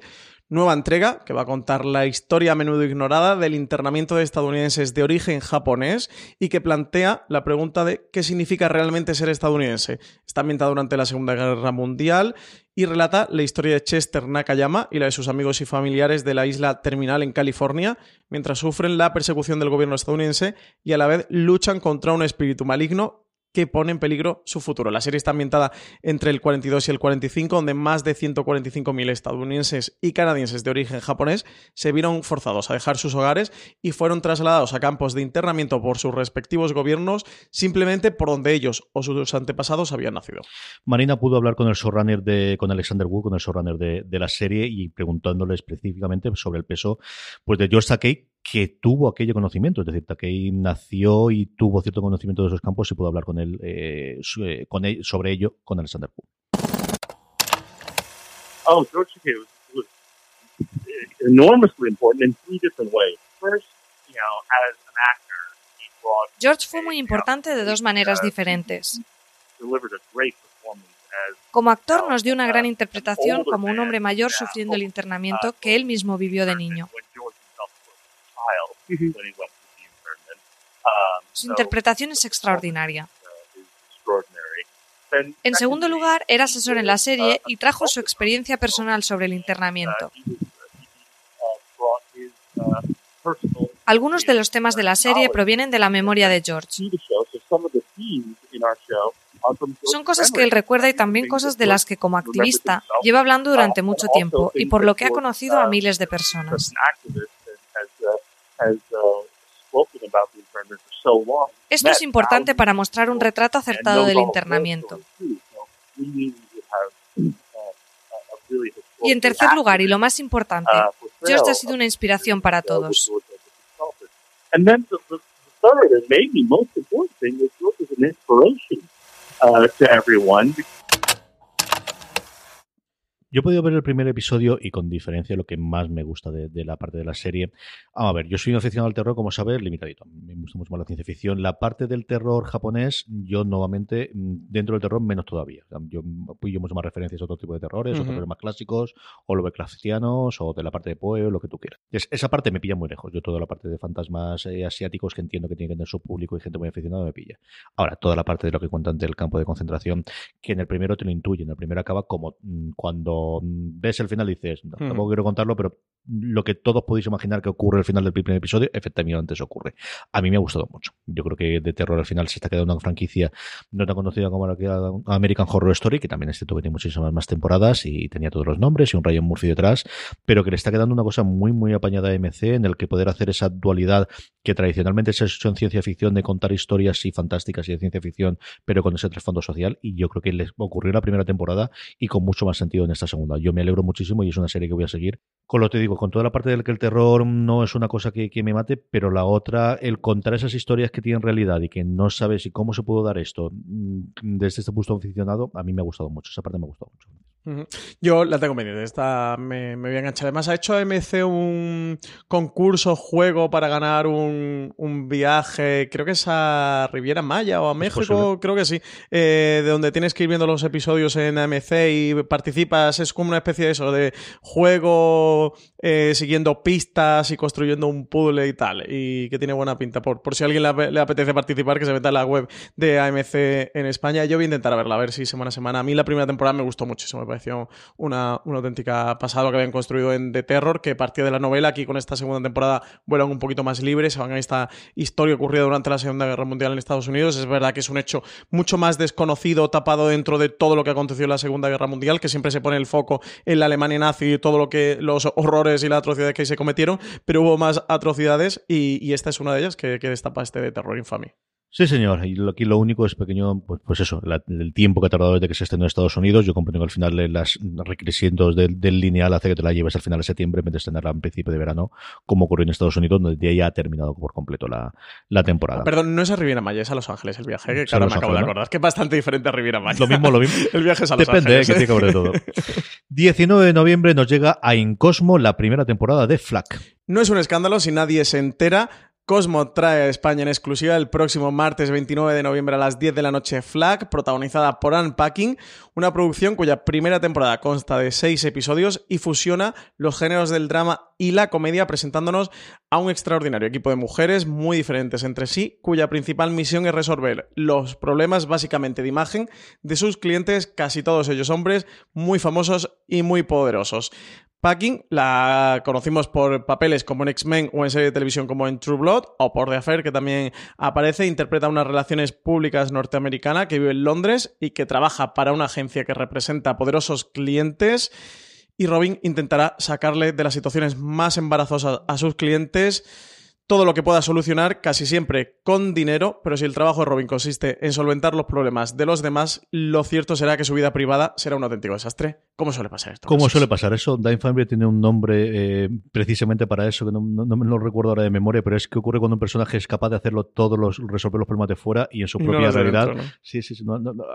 Nueva entrega que va a contar la historia a menudo ignorada del internamiento de estadounidenses de origen japonés y que plantea la pregunta de qué significa realmente ser estadounidense. Está ambientada durante la Segunda Guerra Mundial y relata la historia de Chester Nakayama y la de sus amigos y familiares de la isla Terminal en California, mientras sufren la persecución del gobierno estadounidense y a la vez luchan contra un espíritu maligno que pone en peligro su futuro. La serie está ambientada entre el 42 y el 45, donde más de 145.000 estadounidenses y canadienses de origen japonés se vieron forzados a dejar sus hogares y fueron trasladados a campos de internamiento por sus respectivos gobiernos simplemente por donde ellos o sus antepasados habían nacido. Marina pudo hablar con el showrunner de, con Alexander Wu, con el showrunner de, la serie, y preguntándole específicamente sobre el peso pues, de George Takei, que tuvo aquello conocimiento. Es decir, Takei nació y tuvo cierto conocimiento de esos campos y pudo hablar con él, eh, eh, con él sobre ello con Alexander Wu. Oh, George Takei was, was enormously important in three different ways. First, you know, as an actor, he brought George fue muy importante de dos maneras diferentes. delivered a great performance as Como actor nos dio una gran interpretación como un hombre mayor sufriendo el internamiento que él mismo vivió de niño. when George himself was a child when he went through the internment. Um, Su interpretación es extraordinaria. uh, En segundo lugar, era asesor en la serie y trajo su experiencia personal sobre el internamiento. uh, uh, uh, uh, Algunos de los temas de la serie provienen de la memoria de George. Son cosas que él recuerda y también cosas de las que como activista lleva hablando durante mucho tiempo y por lo que ha conocido a miles de personas. Esto es importante para mostrar un retrato acertado del internamiento. Y en tercer lugar, y lo más importante, George ha sido una inspiración para todos. And then the, the third and maybe most important thing is George is an inspiration uh, to everyone. Yo he podido ver el primer episodio y con diferencia lo que más me gusta de, de la parte de la serie. Vamos a ver, yo soy un aficionado al terror, como sabes, limitadito. Me gusta mucho más la ciencia ficción. La parte del terror japonés, yo nuevamente, mm, dentro del terror, menos todavía. Yo pillo mucho más referencias a otro tipo de terrores, o terrores más clásicos, o Lovecraftianos, o de la parte de Poe, o lo que tú quieras. Es- esa parte me pilla muy lejos. Yo toda la parte de fantasmas eh, asiáticos que entiendo que tiene que tener su público y gente muy aficionada me pilla. Ahora, toda la parte de lo que cuentan del campo de concentración, que en el primero te lo intuye, en el primero acaba como mm, cuando ves el final dices, no, Hmm. tampoco quiero contarlo, pero lo que todos podéis imaginar que ocurre al final del primer episodio, efectivamente eso ocurre. A mí me ha gustado mucho. Yo creo que de terror al final se está quedando una franquicia no tan conocida como la que American Horror Story, que también es cierto que tiene muchísimas más temporadas y tenía todos los nombres y un Ryan Murphy detrás, pero que le está quedando una cosa muy, muy apañada a MC en el que poder hacer esa dualidad que tradicionalmente se ha hecho en ciencia ficción de contar historias y fantásticas y de ciencia ficción, pero con ese trasfondo social. Y yo creo que les ocurrió en la primera temporada y con mucho más sentido en esta segunda. Yo me alegro muchísimo y es una serie que voy a seguir. Con lo que te digo, con toda la parte del que el terror no es una cosa que, me mate, pero la otra, el contar esas historias que tienen realidad y que no sabes y cómo se pudo dar esto mm, desde este punto aficionado, a mí me ha gustado mucho. Esa parte me ha gustado mucho. Yo la tengo pendiente, esta me, me voy a enganchar. Además, ha hecho AMC un concurso, juego para ganar un, un viaje, creo que es a Riviera Maya o a México, creo que sí, eh, de donde tienes que ir viendo los episodios en AMC y participas, es como una especie de eso, de juego eh, siguiendo pistas y construyendo un puzzle y tal, y que tiene buena pinta. Por, por si a alguien le, ap- le apetece participar, que se meta en la web de AMC en España. Yo voy a intentar verla, a ver si semana a semana. A mí la primera temporada me gustó muchísimo, me pareció una, auténtica pasada que habían construido en The Terror, que partía de la novela. Aquí con esta segunda temporada vuelan un poquito más libres, se van a esta historia ocurrida durante la Segunda Guerra Mundial en Estados Unidos. Es verdad que es un hecho mucho más desconocido, tapado dentro de todo lo que aconteció en la Segunda Guerra Mundial, que siempre se pone el foco en la Alemania nazi y todo lo que los horrores y las atrocidades que ahí se cometieron, pero hubo más atrocidades y, y esta es una de ellas que, que destapa este de terror infame. Sí, señor. Y aquí lo único es pequeño, pues, pues eso, la- el tiempo que ha tardado desde que se estrenó en Estados Unidos. Yo comprendo que al final eh, las requerimientos del, del lineal hace que te la lleves al final de septiembre en vez de estrenarla en principio de verano, como ocurrió en Estados Unidos, donde ya ha terminado por completo la, la temporada. Perdón, no es a Riviera Maya, es a Los Ángeles el viaje, que Es claro, me acabo de acordar, que es bastante diferente a Riviera Maya. Lo mismo, lo mismo. el viaje es a Los Depende, Ángeles. eh, que tiene que de todo. 19 de noviembre nos llega a Incosmo la primera temporada de Flack. No es un escándalo si nadie se entera. Cosmo trae a España en exclusiva el próximo martes 29 de noviembre a las 10 de la noche Flag, protagonizada por Unpacking, una producción cuya primera temporada consta de seis episodios y fusiona los géneros del drama y la comedia presentándonos a un extraordinario equipo de mujeres muy diferentes entre sí, cuya principal misión es resolver los problemas básicamente de imagen de sus clientes, casi todos ellos hombres, muy famosos y muy poderosos. Packing la conocimos por papeles como en X-Men o en serie de televisión como en True Blood o por The Affair, que también aparece, interpreta unas relaciones públicas norteamericana que vive en Londres y que trabaja para una agencia que representa poderosos clientes. Y Robin intentará sacarle de las situaciones más embarazosas a sus clientes todo lo que pueda solucionar, casi siempre con dinero, pero si el trabajo de Robin consiste en solventar los problemas de los demás, lo cierto será que su vida privada será un auténtico desastre. ¿Cómo suele pasar esto? ¿Cómo suele pasar eso? Dime Family tiene un nombre eh, precisamente para eso, que no, no- recuerdo ahora de memoria, pero es que ocurre cuando un personaje es capaz de hacerlo todos los, resolver los problemas de fuera y en su propia de realidad. Sí, sí, sí.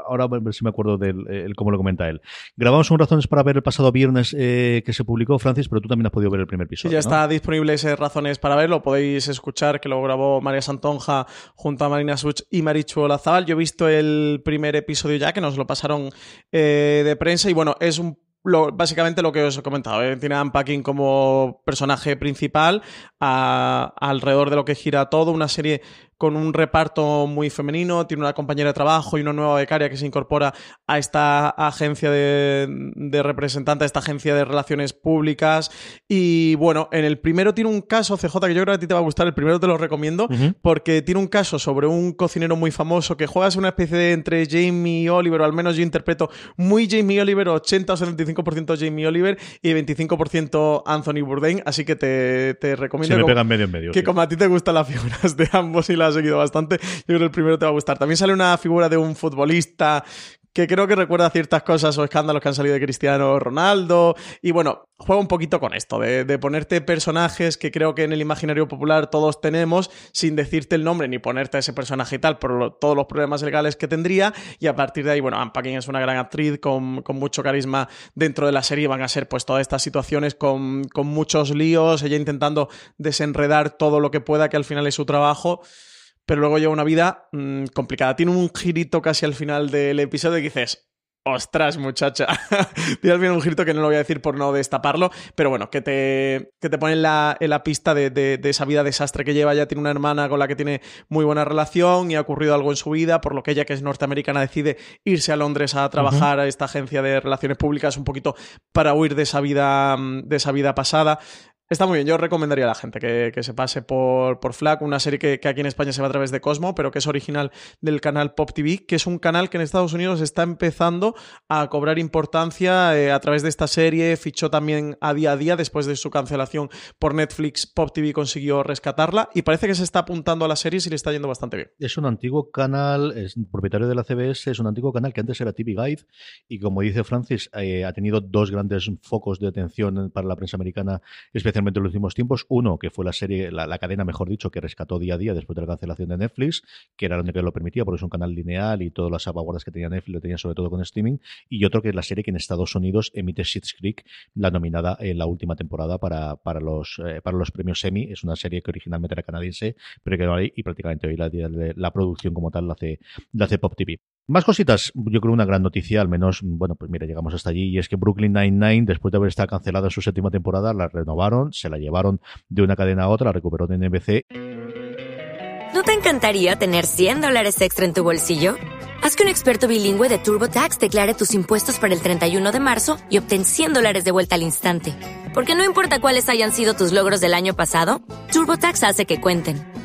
ahora si me acuerdo del eh, el cómo lo comenta él. Grabamos un razones para ver el pasado viernes eh, que se publicó, Francis, pero tú también has podido ver el primer Sí, episodio. ya está disponible ese Razones para verlo. Podéis escuchar que lo grabó María Santonja junto a Marina Such y Marichu Olazabal. Yo he visto el primer episodio ya, que nos lo pasaron eh, de prensa. Y bueno, es un lo- básicamente lo que os he comentado. ¿eh? Tiene a Unpacking como personaje principal, alrededor de lo que gira todo. Una serie con un reparto muy femenino, tiene una compañera de trabajo y una nueva becaria que se incorpora a esta agencia de, de representante, a esta agencia de relaciones públicas. Y bueno, en el primero tiene un caso, CJ, que yo creo que a ti te va a gustar, el primero te lo recomiendo, porque tiene un caso sobre un cocinero muy famoso que juega una especie de entre Jamie Oliver, o al menos yo interpreto muy Jamie Oliver, 80 o 75% Jamie Oliver y 25% Anthony Bourdain, así que te, te recomiendo Se me medio en medio. que como a ti te gustan las figuras de ambos y las has seguido bastante, yo creo que el primero te va a gustar. También sale una figura de un futbolista que creo que recuerda ciertas cosas o escándalos que han salido de Cristiano Ronaldo. Y bueno, juega un poquito con esto, de, ponerte personajes que creo que en el imaginario popular todos tenemos, sin decirte el nombre ni ponerte a ese personaje y tal, por todos los problemas legales que tendría. Y a partir de ahí, bueno, Anne Paquin es una gran actriz con, con, mucho carisma dentro de la serie. Van a ser pues todas estas situaciones con, con muchos líos, ella intentando desenredar todo lo que pueda, que al final es su trabajo pero luego lleva una vida mmm, complicada. Tiene un girito casi al final del episodio que dices, ostras, muchacha. Tiene al final un girito que no lo voy a decir por no destaparlo, pero bueno, que te, que te pone en la, en la pista de, de, de, esa vida desastre que lleva. Ya tiene una hermana con la que tiene muy buena relación y ha ocurrido algo en su vida, por lo que ella, que es norteamericana, decide irse a Londres a trabajar uh -huh. a esta agencia de relaciones públicas un poquito para huir de esa vida, de esa vida pasada. Está muy bien, yo recomendaría a la gente que, que se pase por, por una serie que, que, aquí en España se va a través de Cosmo, pero que es original del canal Pop TV, que es un canal que en Estados Unidos está empezando a cobrar importancia eh, a través de esta serie, fichó también a día a día después de su cancelación por Netflix, Pop TV consiguió rescatarla y parece que se está apuntando a la serie y le está yendo bastante bien. Es un antiguo canal, es propietario de la CBS, es un antiguo canal que antes era TV Guide y como dice Francis, eh, ha tenido dos grandes focos de atención para la prensa americana, especialmente en los últimos tiempos. Uno, que fue la serie, la, cadena, mejor dicho, que rescató día a día después de la cancelación de Netflix, que era la única que lo permitía, porque es un canal lineal y todas las salvaguardas que tenía Netflix lo tenía sobre todo con streaming. Y otro que es la serie que en Estados Unidos emite Schitt's Creek, la nominada en la última temporada para, para, los, eh, para los premios Emmy. Es una serie que originalmente era canadiense, pero que no hay y prácticamente hoy la, la, la producción como tal la hace, la hace Pop TV. Más cositas, yo creo una gran noticia, al menos, bueno, pues mira, llegamos hasta allí, y es que Brooklyn Nine-Nine, después de haber estado cancelada en su séptima temporada, la renovaron, se la llevaron de una cadena a otra, la recuperó de NBC. ¿No te encantaría tener 100 dólares extra en tu bolsillo? Haz que un experto bilingüe de TurboTax declare tus impuestos para el 31 de marzo y obtén 100 dólares de vuelta al instante. Porque no importa cuáles hayan sido tus logros del año pasado, TurboTax hace que cuenten.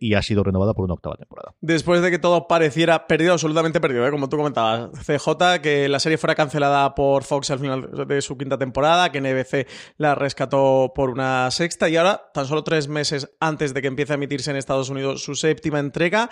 y ha sido renovada por una octava temporada. Después de que todo pareciera perdido, absolutamente perdido, ¿eh? como tú comentabas, CJ, que la serie fuera cancelada por Fox al final de su quinta temporada, que NBC la rescató por una sexta y ahora, tan solo tres meses antes de que empiece a emitirse en Estados Unidos su séptima entrega,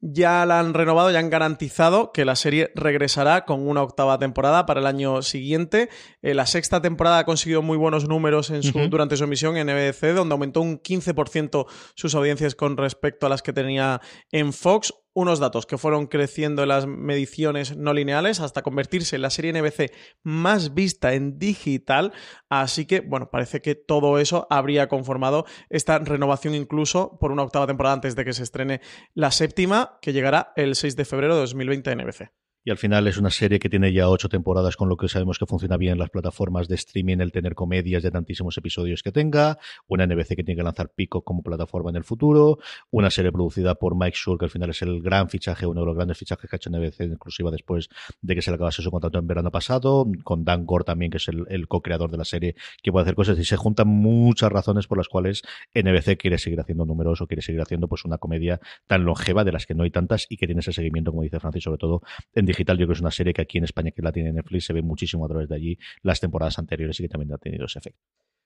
ya la han renovado, ya han garantizado que la serie regresará con una octava temporada para el año siguiente. Eh, la sexta temporada ha conseguido muy buenos números en su, uh -huh. durante su emisión en NBC, donde aumentó un 15% sus audiencias con respecto a las que tenía en Fox unos datos que fueron creciendo en las mediciones no lineales hasta convertirse en la serie NBC más vista en digital. Así que, bueno, parece que todo eso habría conformado esta renovación incluso por una octava temporada antes de que se estrene la séptima, que llegará el 6 de febrero de 2020 en NBC. Y al final es una serie que tiene ya ocho temporadas, con lo que sabemos que funciona bien en las plataformas de streaming, el tener comedias de tantísimos episodios que tenga, una NBC que tiene que lanzar Pico como plataforma en el futuro, una serie producida por Mike Schur, que al final es el gran fichaje, uno de los grandes fichajes que ha hecho NBC, inclusiva después de que se le acabase su contrato en verano pasado, con Dan Gore también, que es el, co-creador de la serie, que puede hacer cosas, y se juntan muchas razones por las cuales NBC quiere seguir haciendo números quiere seguir haciendo pues una comedia tan longeva, de las que no hay tantas, y que tiene ese seguimiento, como dice Francis, sobre todo en digital. Yo creo que es una serie que aquí en España, que la tiene Netflix, se ve muchísimo a través de allí las temporadas anteriores y que también ha tenido ese efecto.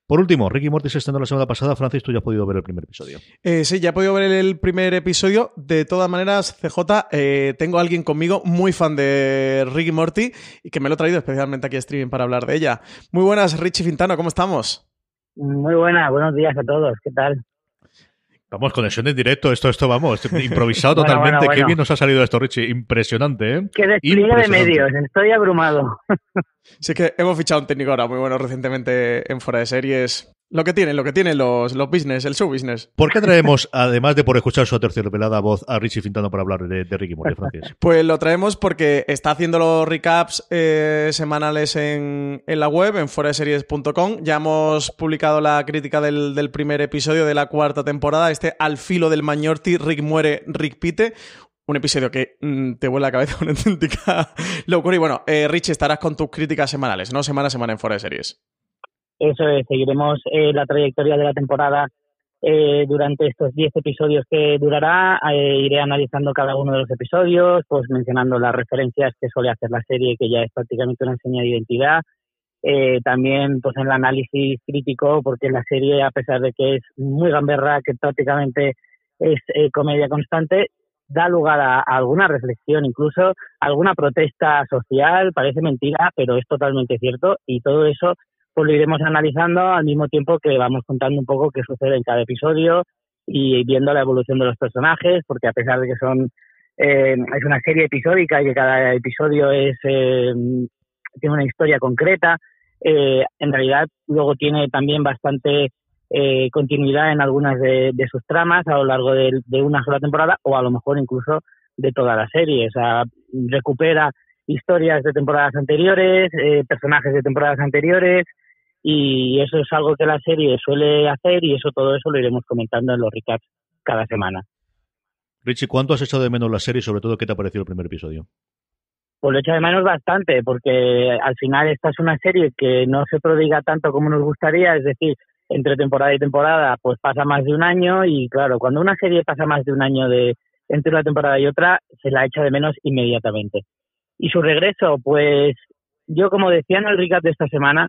Por último, Ricky Morty se estrenó la semana pasada. Francis, tú ya has podido ver el primer episodio. Eh, sí, ya he podido ver el primer episodio. De todas maneras, CJ, eh, tengo a alguien conmigo muy fan de Ricky Morty y que me lo he traído especialmente aquí a streaming para hablar de ella. Muy buenas, Richie Fintano, ¿cómo estamos? Muy buenas, buenos días a todos. ¿Qué tal? Vamos, conexión en directo, esto, esto, vamos, improvisado bueno, totalmente. Bueno, bueno. Qué bien nos ha salido esto, Richie. Impresionante, ¿eh? Qué despliegue de medios, estoy abrumado. sí que hemos fichado un técnico ahora muy bueno recientemente en Fuera de Series. Lo que tienen, lo que tienen los, los business, el show business. ¿Por qué traemos, además de por escuchar su tercera voz, a Richie Fintano para hablar de, de Ricky Morty, Francis? Pues lo traemos porque está haciendo los recaps eh, semanales en, en, la web, en foraseries.com. Ya hemos publicado la crítica del, del, primer episodio de la cuarta temporada, este Al filo del Mañorti, Rick muere, Rick pite. Un episodio que mmm, te vuelve la cabeza una auténtica locura. Y bueno, eh, Richie, estarás con tus críticas semanales, ¿no? Semana a semana en Fora Series. Eso es, seguiremos eh, la trayectoria de la temporada eh, durante estos 10 episodios que durará. Eh, iré analizando cada uno de los episodios, pues mencionando las referencias que suele hacer la serie, que ya es prácticamente una señal de identidad. Eh, también pues en el análisis crítico, porque la serie, a pesar de que es muy gamberra, que prácticamente es eh, comedia constante, da lugar a, alguna reflexión, incluso alguna protesta social, parece mentira, pero es totalmente cierto, y todo eso pues lo iremos analizando al mismo tiempo que vamos contando un poco qué sucede en cada episodio y viendo la evolución de los personajes, porque a pesar de que son eh, es una serie episódica y que cada episodio es eh, tiene una historia concreta, eh, en realidad luego tiene también bastante eh, continuidad en algunas de, sus tramas a lo largo de, de, una sola temporada o a lo mejor incluso de toda la serie. O sea, recupera historias de temporadas anteriores, eh, personajes de temporadas anteriores, y eso es algo que la serie suele hacer y eso todo eso lo iremos comentando en los recaps cada semana. Richie, ¿cuánto has echado de menos la serie y sobre todo qué te ha parecido el primer episodio? Pues lo echo de menos bastante, porque al final esta es una serie que no se prodiga tanto como nos gustaría, es decir, entre temporada y temporada pues pasa más de un año y claro, cuando una serie pasa más de un año de entre una temporada y otra, se la echa de menos inmediatamente. Y su regreso, pues yo como decía en el recap de esta semana,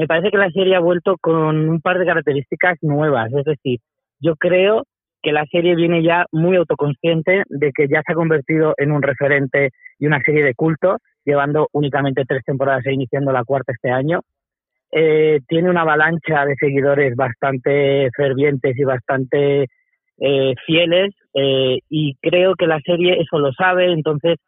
me parece que la serie ha vuelto con un par de características nuevas. Es decir, yo creo que la serie viene ya muy autoconsciente de que ya se ha convertido en un referente y una serie de culto, llevando únicamente tres temporadas e iniciando la cuarta este año. Eh, tiene una avalancha de seguidores bastante fervientes y bastante eh, fieles eh, y creo que la serie eso lo sabe, entonces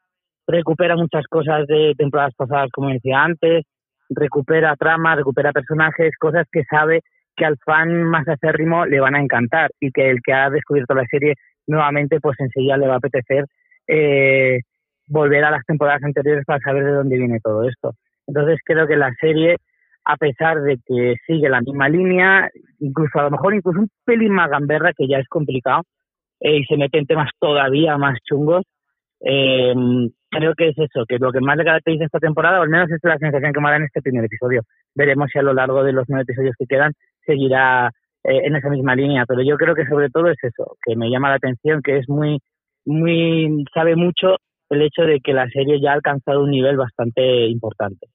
recupera muchas cosas de temporadas pasadas, como decía antes, recupera trama, recupera personajes, cosas que sabe que al fan más acérrimo le van a encantar y que el que ha descubierto la serie nuevamente pues enseguida le va a apetecer eh, volver a las temporadas anteriores para saber de dónde viene todo esto. Entonces creo que la serie, a pesar de que sigue la misma línea, incluso a lo mejor incluso un pelín más gamberra, que ya es complicado, eh, y se mete en temas todavía más chungos, eh, creo que es eso, que lo que más le caracteriza esta temporada, o al menos es la sensación que me da en este primer episodio. Veremos si a lo largo de los nueve episodios que quedan seguirá eh, en esa misma línea, pero yo creo que sobre todo es eso, que me llama la atención, que es muy, muy, sabe mucho el hecho de que la serie ya ha alcanzado un nivel bastante importante.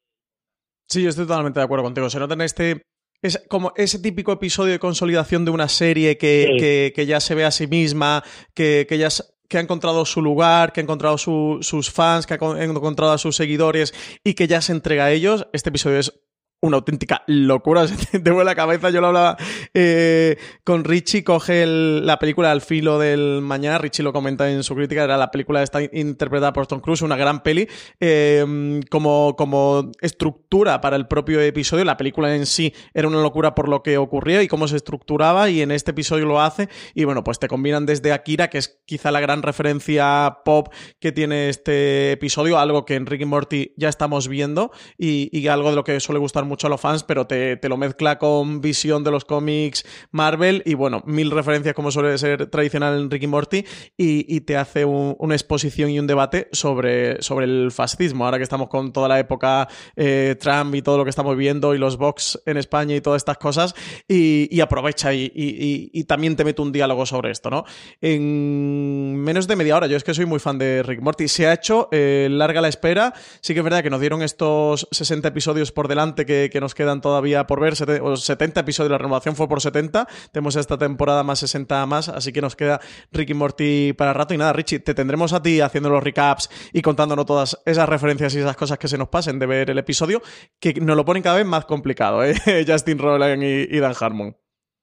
Sí, yo estoy totalmente de acuerdo contigo. Se nota en este es como ese típico episodio de consolidación de una serie que, sí. que, que ya se ve a sí misma, que, que ya que ha encontrado su lugar, que ha encontrado su, sus fans, que ha encontrado a sus seguidores y que ya se entrega a ellos. Este episodio es una auténtica locura, se te vuelve la cabeza. Yo lo hablaba eh, con Richie, coge la película Al filo del mañana, Richie lo comenta en su crítica, era la película esta interpretada por Tom Cruise, una gran peli, eh, como, como estructura para el propio episodio, la película en sí era una locura por lo que ocurría y cómo se estructuraba y en este episodio lo hace. Y bueno, pues te combinan desde Akira, que es quizá la gran referencia pop que tiene este episodio, algo que en Rick y Morty ya estamos viendo y, y algo de lo que suele gustar mucho a los fans, pero te, te, lo mezcla con visión de los cómics Marvel y bueno, mil referencias como suele ser tradicional en Ricky Morty y, y te hace un, una exposición y un debate sobre, sobre el fascismo, ahora que estamos con toda la época eh, Trump y todo lo que estamos viendo y los Vox en España y todas estas cosas y, aprovecha y, y, también te mete un diálogo sobre esto, ¿no? En menos de media hora, yo es que soy muy fan de Rick Morty, se ha hecho eh, larga la espera, sí que es verdad que nos dieron estos 60 episodios por delante que que, nos quedan todavía por ver. 70 episodios, la renovación fue por 70. Tenemos esta temporada más 60 más, así que nos queda Ricky Morty para rato. Y nada, Richie, te tendremos a ti haciendo los recaps y contándonos todas esas referencias y esas cosas que se nos pasen de ver el episodio, que nos lo ponen cada vez más complicado, ¿eh? Justin Roiland y, y, Dan Harmon.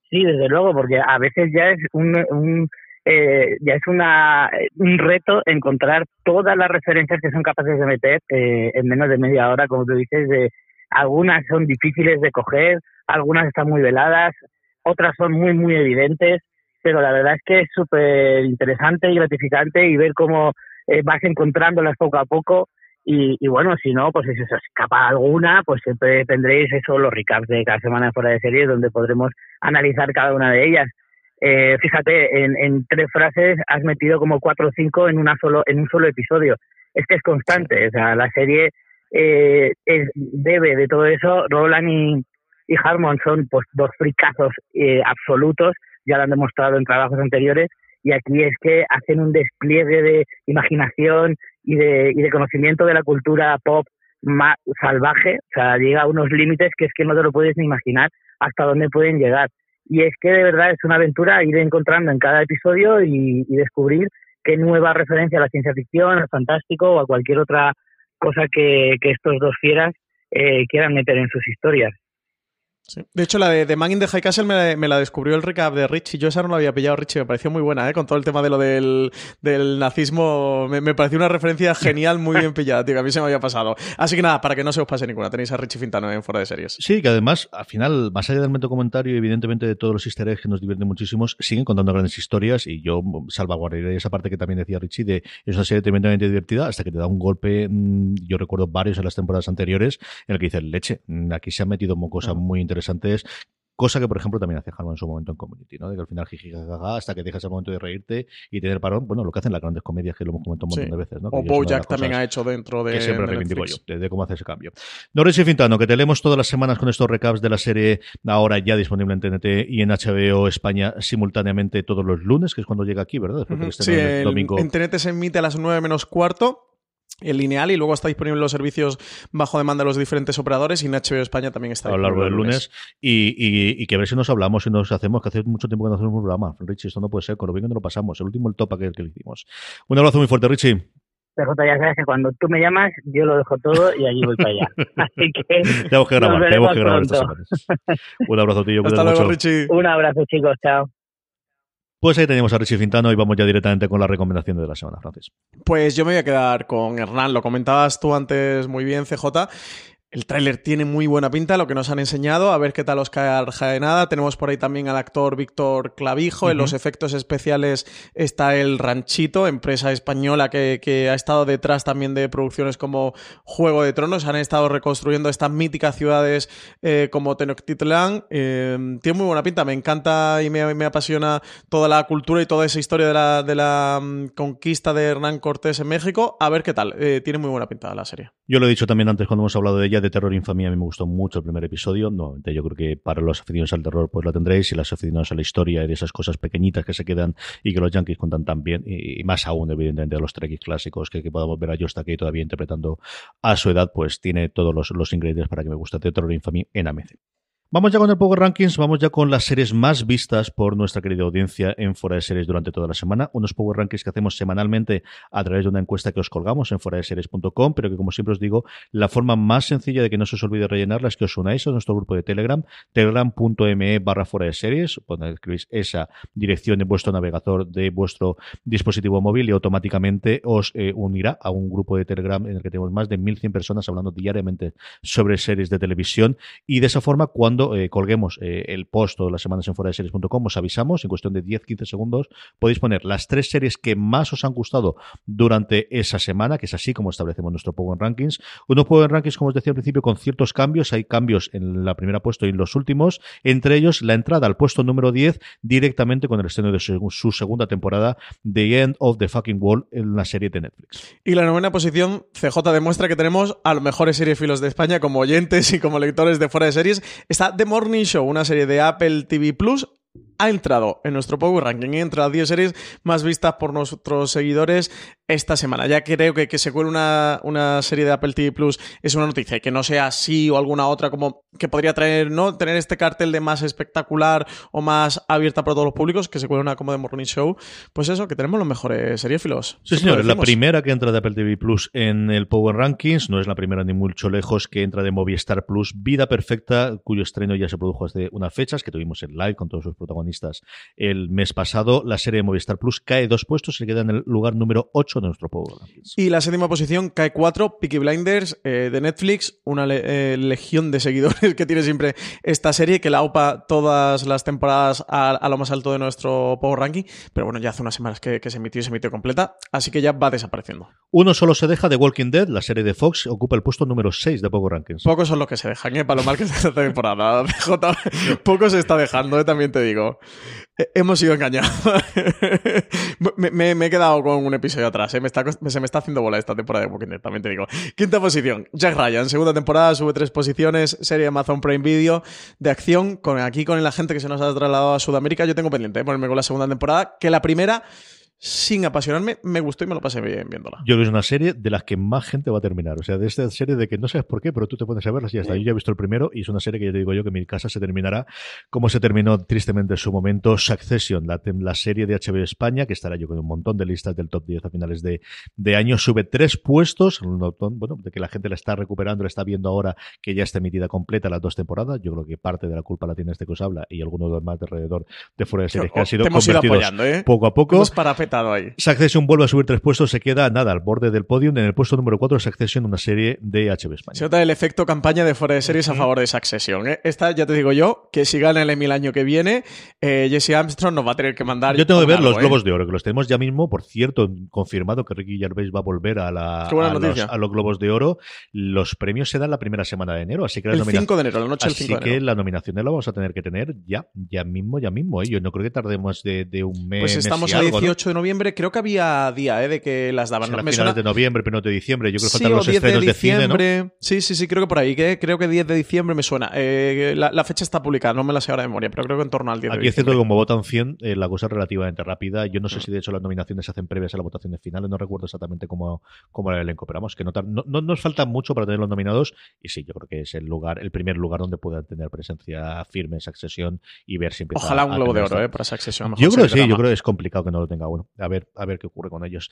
Sí, desde luego, porque a veces ya es un, un eh, ya es una, un reto encontrar todas las referencias que son capaces de meter eh, en menos de media hora, como tú dices, de algunas son difíciles de coger, algunas están muy veladas, otras son muy, muy evidentes, pero la verdad es que es súper interesante y gratificante y ver cómo eh, vas encontrándolas poco a poco. Y, bueno, si no, pues si se escapa alguna, pues siempre tendréis eso, los recaps de cada semana fuera de serie, donde podremos analizar cada una de ellas. Eh, fíjate, en, en, tres frases has metido como cuatro o cinco en, una solo, en un solo episodio. Es que es constante, o sea, la serie eh, debe de todo eso. Roland y, Harmon son pues dos fricazos eh, absolutos, ya lo han demostrado en trabajos anteriores, y aquí es que hacen un despliegue de imaginación y de, y de conocimiento de la cultura pop salvaje, o sea, llega a unos límites que es que no te lo puedes ni imaginar hasta dónde pueden llegar. Y es que de verdad es una aventura ir encontrando en cada episodio y descubrir qué nueva referencia a la ciencia ficción, al fantástico o a cualquier otra cosa que, estos dos fieras eh, quieran meter en sus historias. Sí. De hecho, la de The Man in the High Castle me la, me la, descubrió el recap de Richie. Yo esa no la había pillado, Richie. Me pareció muy buena, ¿eh? Con todo el tema de lo del, del nazismo. Me, me, pareció una referencia genial, muy bien pillada, tío. Que a mí se me había pasado. Así que nada, para que no se os pase ninguna. Tenéis a Richie Fintano en Fuera de Series. Sí, que además, al final, más allá del momento comentario, evidentemente de todos los easter eggs que nos divierten muchísimos, siguen contando grandes historias y yo salvaguardaré esa parte que también decía Richie de es una serie tremendamente divertida hasta que te da un golpe. Mmm, yo recuerdo varios en las temporadas anteriores en el que dices, leche, aquí se han metido cosas muy interesantes Cosa que, por ejemplo, también hace Harman en su momento en Community, ¿no? De que al final jijijajaja hasta que dejas el momento de reírte y tener parón. Bueno, lo que hacen las grandes comedias que lo hemos comentado un montón sí. de veces, ¿no? O Bojack también ha hecho dentro de. Que siempre de reivindico yo, de, de, cómo hace ese cambio. Norris y Fintano, que te leemos todas las semanas con estos recaps de la serie ahora ya disponible en TNT y en HBO España simultáneamente todos los lunes, que es cuando llega aquí, ¿verdad? Después uh -huh. de este sí, el domingo. En TNT se emite a las 9 menos cuarto el lineal y luego está disponible los servicios bajo demanda de los diferentes operadores y en HBO España también está a lo largo del lunes, y, y, y, que a ver si nos hablamos y nos hacemos que hace mucho tiempo que no hacemos un programa Richie, esto no puede ser, con lo bien que nos lo pasamos el último el top aquel que le hicimos un abrazo muy fuerte Richie PJ, ya sabes que cuando tú me llamas, yo lo dejo todo y allí voy para allá. Así que. tenemos que grabar, tenemos que grabar estas semanas. Un abrazo, tío. Hasta luego, mucho. Richie. Un abrazo, chicos. Chao. Pues ahí tenemos a Richie Fintano y vamos ya directamente con la recomendación de la semana, Francis. Pues yo me voy a quedar con Hernán, lo comentabas tú antes muy bien, CJ. El tráiler tiene muy buena pinta, lo que nos han enseñado, a ver qué tal Oscar Jaenada. Tenemos por ahí también al actor Víctor Clavijo. Uh -huh. En los efectos especiales está el Ranchito, empresa española que, que, ha estado detrás también de producciones como Juego de Tronos. Han estado reconstruyendo estas míticas ciudades eh, como Tenochtitlán. Eh, tiene muy buena pinta, me encanta y me, me, apasiona toda la cultura y toda esa historia de la, de la um, conquista de Hernán Cortés en México. A ver qué tal, eh, tiene muy buena pinta la serie. Yo lo he dicho también antes cuando hemos hablado de ella, de Terror Infamia, a mí me gustó mucho el primer episodio. No, yo creo que para los aficionados al terror pues lo tendréis y los aficionados a la historia y de esas cosas pequeñitas que se quedan y que los yankees cuentan tan bien y, más aún evidentemente a los trekkies clásicos que, que podamos ver a Josh Takei todavía interpretando a su edad, pues tiene todos los, los ingredientes para que me guste Terror e Infamia en AMC. Vamos ya con el Power Rankings, vamos ya con las series más vistas por nuestra querida audiencia en Fuera de Series durante toda la semana. Unos Power Rankings que hacemos semanalmente a través de una encuesta que os colgamos en fueradeseries.com, pero que como siempre os digo, la forma más sencilla de que no se os olvide rellenarla es que os unáis a nuestro grupo de Telegram, telegram.me barra fuera de series, donde escribís esa dirección en vuestro navegador de vuestro dispositivo móvil y automáticamente os eh, unirá a un grupo de Telegram en el que tenemos más de 1.100 personas hablando diariamente sobre series de televisión y de esa forma cuando eh, colguemos eh, el post todas las semanas en fuera de series.com os avisamos en cuestión de 10-15 segundos podéis poner las tres series que más os han gustado durante esa semana que es así como establecemos nuestro Power Rankings. Unos Power Rankings como os decía al principio con ciertos cambios. Hay cambios en la primera puesto y en los últimos. Entre ellos la entrada al puesto número 10 directamente con el estreno de su, segunda temporada The End of the Fucking World en la serie de Netflix. Y la novena posición CJ demuestra que tenemos a los mejores seriefilos de España como oyentes y como lectores de fuera de series. Está The Morning Show, una serie de Apple TV Plus, ha entrado en nuestro Power Ranking y entre las 10 series más vistas por nuestros seguidores esta semana. Ya creo que que se cuele una, una serie de Apple TV Plus es una noticia y que no sea así o alguna otra como que podría traer, ¿no? Tener este cartel de más espectacular o más abierta para todos los públicos, que se cuele una como de Morning Show. Pues eso, que tenemos los mejores seriefilos. Sí, señor, es la primera que entra de Apple TV Plus en el Power Rankings, no es la primera ni mucho lejos que entra de Movistar Plus, Vida Perfecta, cuyo estreno ya se produjo hace unas fechas, que tuvimos en live con todos sus protagonistas protagonistas el mes pasado. La serie de Movistar Plus cae dos puestos, se queda en el lugar número 8 de nuestro Power Rankings. Y la séptima posición cae 4, Peaky Blinders eh, de Netflix, una le- eh, legión de seguidores que tiene siempre esta serie, que la opa todas las temporadas a, a lo más alto de nuestro Power Ranking. Pero bueno, ya hace unas semanas que, que se emitió y se emitió completa, así que ya va desapareciendo. Uno solo se deja de Walking Dead, la serie de Fox, ocupa el puesto número 6 de Power Rankings. Pocos son los que se dejan, ¿eh? Para lo mal que está esta temporada. Poco se está dejando, ¿eh? También te digo. Eh, Hemos sido engañados. me, he quedado con un episodio atrás, ¿eh? Se me está haciendo bola esta temporada de Walking Dead, también te digo. Quinta posición, Jack Ryan. Segunda temporada, sube tres posiciones. Serie Amazon Prime Video de acción. Con, aquí con la gente que se nos ha trasladado a Sudamérica. Yo tengo pendiente, ¿eh? Ponerme con la segunda temporada. Que la primera, sin apasionarme, me gustó y me lo pasé bien viéndola. Yo creo que es una serie de las que más gente va a terminar. O sea, de esta serie de que no sabes por qué, pero tú te pones a verlas y ya está. Yo ya he visto el primero y es una serie que ya te digo yo que en mi casa se terminará como se terminó tristemente en su momento Succession, la, la serie de HBO España, que estará yo con un montón de listas del top 10 a finales de, de año. Sube tres puestos, un montón, bueno, de que la gente la está recuperando, la está viendo ahora que ya está emitida completa las dos temporadas. Yo creo que parte de la culpa la tiene este que os habla y algunos de los más de alrededor de fuera de series que han sido convertidos apoyando, ¿eh? poco a poco. Hemos parapetado ahí. Succession vuelve a subir tres puestos, se queda nada al borde del podium. En el puesto número 4, Succession, una serie de HBO España. Se nota el efecto campaña de fuera de series a favor de Succession. ¿eh? Esta, ya te digo yo, que si gana el Emmy el año que viene, eh, Jesse Armstrong nos va a tener que mandar. Yo tengo que ver algo, los ¿eh? Globos de Oro, que los tenemos ya mismo. Por cierto, confirmado que Ricky Gervais va a volver a, la, a, los, noticia. a los Globos de Oro. Los premios se dan la primera semana de enero, así que la El nomina- 5 de enero, la noche del Así 5 de que la nominación la vamos a tener que tener ya, ya mismo, ya mismo. ¿eh? Yo no creo que tardemos de, de un mes. Pues mes estamos y a algo, ¿no? 18 de noviembre. Creo que había día ¿eh? de que las daban. ¿no? Me finales suena- de noviembre, primero de diciembre. Yo creo que faltan los 10 de de, cine, ¿no? diciembre. Sí, sí, sí, creo que por ahí. que creo que 10 de diciembre me suena. Eh, la, la fecha está publicada, no me la sé ahora de memoria, pero creo que en torno al 10 de Aquí es cierto diciembre. que como votan 100, eh, la cosa es relativamente rápida. Yo no sé si de hecho las nominaciones se hacen previas a las votaciones finales, no recuerdo exactamente cómo, cómo era el elenco, pero vamos, que no, no, no nos falta mucho para tener los nominados y sí, yo creo que es el lugar, el primer lugar donde puedan tener presencia firme esa sesión y ver si empieza Ojalá un globo de oro, esta- eh, para Succession. a lo Yo creo que sí, yo creo que es complicado que no lo tenga uno. A ver, a ver qué ocurre con ellos.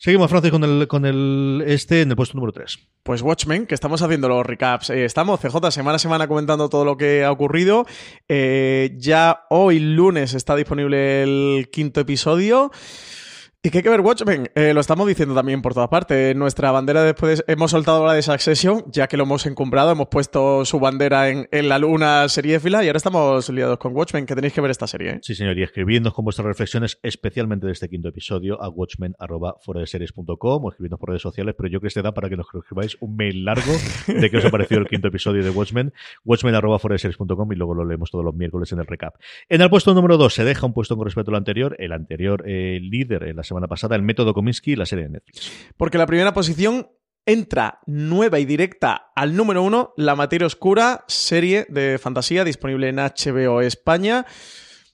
Seguimos, Francis, con el, con el este en el puesto número 3. Pues Watchmen, que estamos haciendo los recaps. Eh, estamos, CJ, semana a semana comentando todo lo que ha ocurrido. Eh, ya hoy, lunes, está disponible el quinto episodio. Y que hay que ver Watchmen, Eh, lo estamos diciendo también por todas partes. Nuestra bandera después de- hemos soltado la de Succession, ya que lo hemos encumbrado, hemos puesto su bandera en, en la luna seriéfila y ahora estamos liados con Watchmen, que tenéis que ver esta serie. ¿eh? Sí, señor, y escribiendo con vuestras reflexiones, especialmente de este quinto episodio, a watchmen.foradeseries.com o escribidnos por redes sociales, pero yo creo que se da para que nos escribáis un mail largo de qué os ha parecido el quinto episodio de Watchmen, watchmen.foradeseries.com y luego lo leemos todos los miércoles en el recap. En el puesto número 2 se deja un puesto con respecto al anterior, el anterior eh, líder en la semana pasada, el método Kominsky, la serie de Netflix. Porque la primera posición entra nueva y directa al número uno, La Materia Oscura, serie de fantasía disponible en HBO España.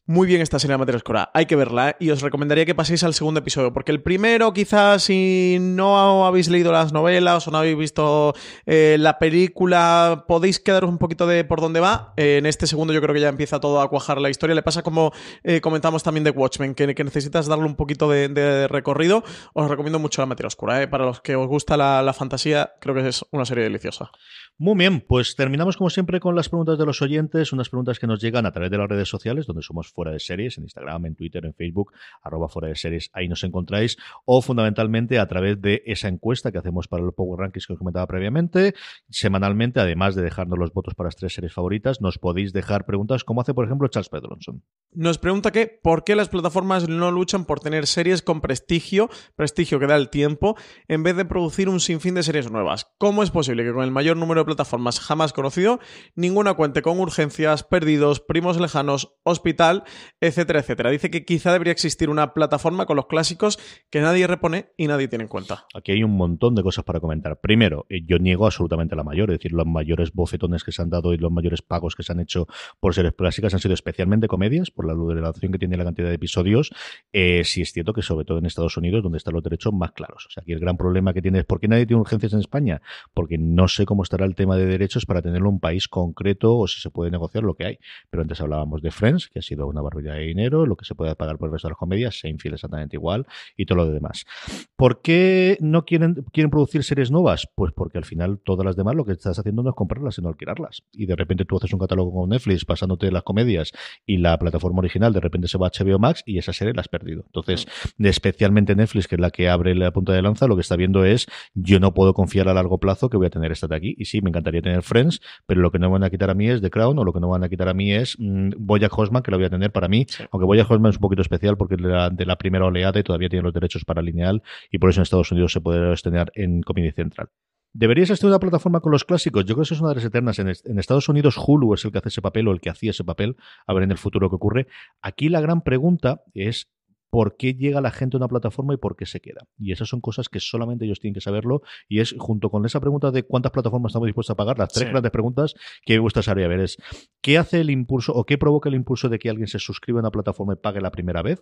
Muy bien esta serie de Materia Oscura, hay que verla ¿eh? y os recomendaría que paséis al segundo episodio, porque el primero quizás si no habéis leído las novelas o no habéis visto eh, la película, podéis quedaros un poquito de por dónde va. Eh, en este segundo yo creo que ya empieza todo a cuajar la historia. Le pasa como eh, comentamos también de Watchmen, que, necesitas darle un poquito de, de recorrido. Os recomiendo mucho La Materia Oscura. Para los que os gusta la, la fantasía, creo que es una serie deliciosa. Muy bien, pues terminamos como siempre con las preguntas de los oyentes, unas preguntas que nos llegan a través de las redes sociales, donde somos fuera de series, en Instagram, en Twitter, en Facebook, arroba fuera de series, ahí nos encontráis, o fundamentalmente a través de esa encuesta que hacemos para los Power Rankings que os comentaba previamente. Semanalmente, además de dejarnos los votos para las tres series favoritas, nos podéis dejar preguntas como hace, por ejemplo, Charles Pedronson. Nos pregunta que por qué las plataformas no luchan por tener series con prestigio, prestigio que da el tiempo, en vez de producir un sinfín de series nuevas. ¿Cómo es posible que con el mayor número plataformas jamás conocido, ninguna cuente con urgencias, perdidos, primos lejanos, hospital, etcétera, etcétera? Dice que quizá debería existir una plataforma con los clásicos que nadie repone y nadie tiene en cuenta. Aquí hay un montón de cosas para comentar. Primero, eh, yo niego absolutamente la mayor, es decir, los mayores bofetones que se han dado y los mayores pagos que se han hecho por series clásicas han sido especialmente comedias, por la duración que tiene la cantidad de episodios. Eh, sí es cierto que sobre todo en Estados Unidos, donde están los derechos más claros. O sea, aquí el gran problema que tiene es ¿por qué nadie tiene urgencias en España? Porque no sé cómo estará el tema de derechos para tenerlo en un país concreto o si se puede negociar lo que hay. Pero antes hablábamos de Friends, que ha sido una barbaridad de dinero, lo que se puede pagar por el resto de las comedias, Seinfeld exactamente igual y todo lo demás. ¿Por qué no quieren, quieren producir series nuevas? Pues porque al final todas las demás lo que estás haciendo no es comprarlas, sino alquilarlas. Y de repente tú haces un catálogo con Netflix pasándote las comedias y la plataforma original de repente se va a HBO Max y esa serie la has perdido. Entonces, especialmente Netflix, que es la que abre la punta de lanza, lo que está viendo es yo no puedo confiar a largo plazo que voy a tener esta de aquí. Y sí, me encantaría tener Friends, pero lo que no me van a quitar a mí es The Crown o lo que no me van a quitar a mí es mmm, Bojack Horseman, que lo voy a tener para mí. Aunque Bojack Horseman es un poquito especial porque es de la, de la primera oleada y todavía tiene los derechos para lineal y por eso en Estados Unidos se puede estrenar en Comedy Central. ¿Deberías estar una plataforma con los clásicos? Yo creo que eso es una de las eternas. En, en, Estados Unidos, Hulu es el que hace ese papel o el que hacía ese papel. A ver en el futuro qué ocurre. Aquí la gran pregunta es por qué llega la gente a una plataforma y por qué se queda. Y esas son cosas que solamente ellos tienen que saberlo. Y es junto con esa pregunta de cuántas plataformas estamos dispuestos a pagar, las tres sí. grandes preguntas que me gusta saber. A ver, es ¿qué hace el impulso o qué provoca el impulso de que alguien se suscriba a una plataforma y pague la primera vez?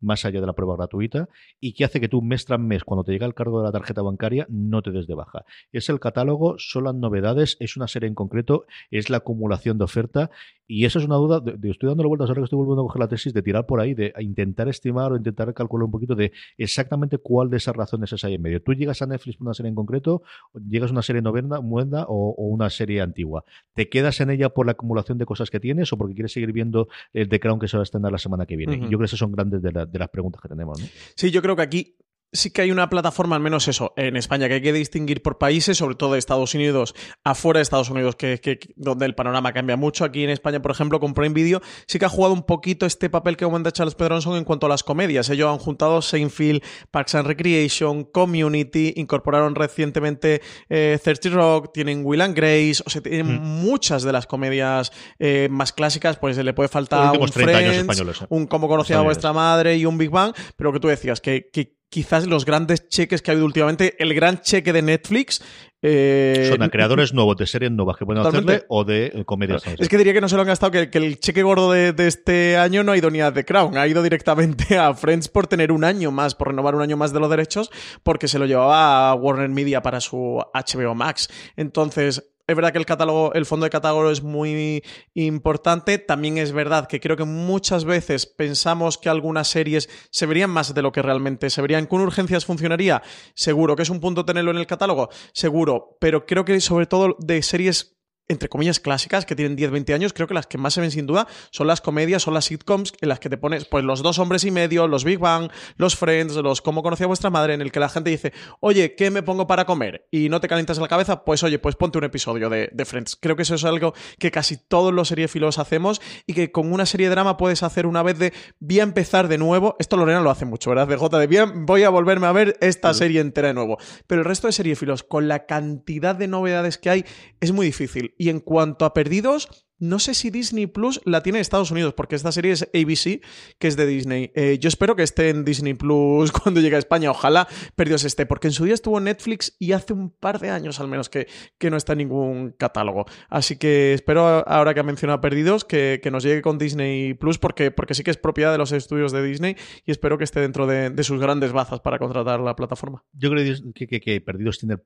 Más allá de la prueba gratuita y que hace que tú mes tras mes, cuando te llega el cargo de la tarjeta bancaria, no te des de baja. Es el catálogo, son las novedades, es una serie en concreto, es la acumulación de oferta y esa es una duda, de, de, estoy dándole vueltas ahora que estoy volviendo a coger la tesis, de tirar por ahí, de intentar estimar o intentar calcular un poquito de exactamente cuál de esas razones es ahí en medio. Tú llegas a Netflix por una serie en concreto, llegas a una serie novena, o, o, una serie antigua. ¿Te quedas en ella por la acumulación de cosas que tienes o porque quieres seguir viendo el The Crown que se va a estrenar la semana que viene? Uh -huh. Yo creo que esas son grandes de, la, de las preguntas que tenemos. ¿no? Sí, yo creo que aquí sí que hay una plataforma, al menos eso, en España, que hay que distinguir por países, sobre todo de Estados Unidos, afuera de Estados Unidos, que, que, donde el panorama cambia mucho. Aquí en España, por ejemplo, con Prime Video, sí que ha jugado un poquito este papel que comenta Charles Pedronson en cuanto a las comedias. Ellos han juntado Seinfeld, Parks and Recreation, Community, incorporaron recientemente eh, 30 Rock, tienen Will and Grace, o sea, tienen mm. muchas de las comedias eh, más clásicas, pues le puede faltar un Friends, un Cómo conocía a vuestra madre y un Big Bang, pero que tú decías que, que quizás los grandes cheques que ha habido últimamente, el gran cheque de Netflix. Eh, Son a creadores nuevos de series nuevas que pueden totalmente. hacerle o de eh, comedias. Claro. Es que diría que no se lo han gastado, que, que el cheque gordo de, de, este año no ha ido ni a The Crown, ha ido directamente a Friends por tener un año más, por renovar un año más de los derechos, porque se lo llevaba a Warner Media para su HBO Max. Entonces, es verdad que el catálogo, el fondo de catálogo es muy importante. También es verdad que creo que muchas veces pensamos que algunas series se verían más de lo que realmente se verían. ¿Con urgencias funcionaría? Seguro. ¿Que es un punto tenerlo en el catálogo? Seguro. Pero creo que sobre todo de series entre comillas, clásicas que tienen 10, 20 años, creo que las que más se ven sin duda son las comedias, son las sitcoms en las que te pones, pues los dos hombres y medio, los Big Bang, los Friends, los Cómo conocía vuestra madre, en el que la gente dice, oye, ¿qué me pongo para comer? Y no te calientas la cabeza, pues oye, pues ponte un episodio de, de Friends. Creo que eso es algo que casi todos los seriefilos hacemos y que con una serie de drama puedes hacer una vez de voy a empezar de nuevo. Esto Lorena lo hace mucho, ¿verdad? De J de bien, voy a volverme a ver esta sí. serie entera de nuevo. Pero el resto de seriefilos, con la cantidad de novedades que hay, es muy difícil. Y en cuanto a perdidos, no sé si Disney Plus la tiene en Estados Unidos, porque esta serie es ABC, que es de Disney. Eh, yo espero que esté en Disney Plus cuando llegue a España. Ojalá Perdidos esté, porque en su día estuvo en Netflix y hace un par de años al menos que, que no está en ningún catálogo. Así que espero, ahora que ha mencionado Perdidos, que, que nos llegue con Disney Plus, porque, porque sí que es propiedad de los estudios de Disney y espero que esté dentro de, sus grandes bazas para contratar la plataforma. Yo creo que, que, que Perdidos tiene.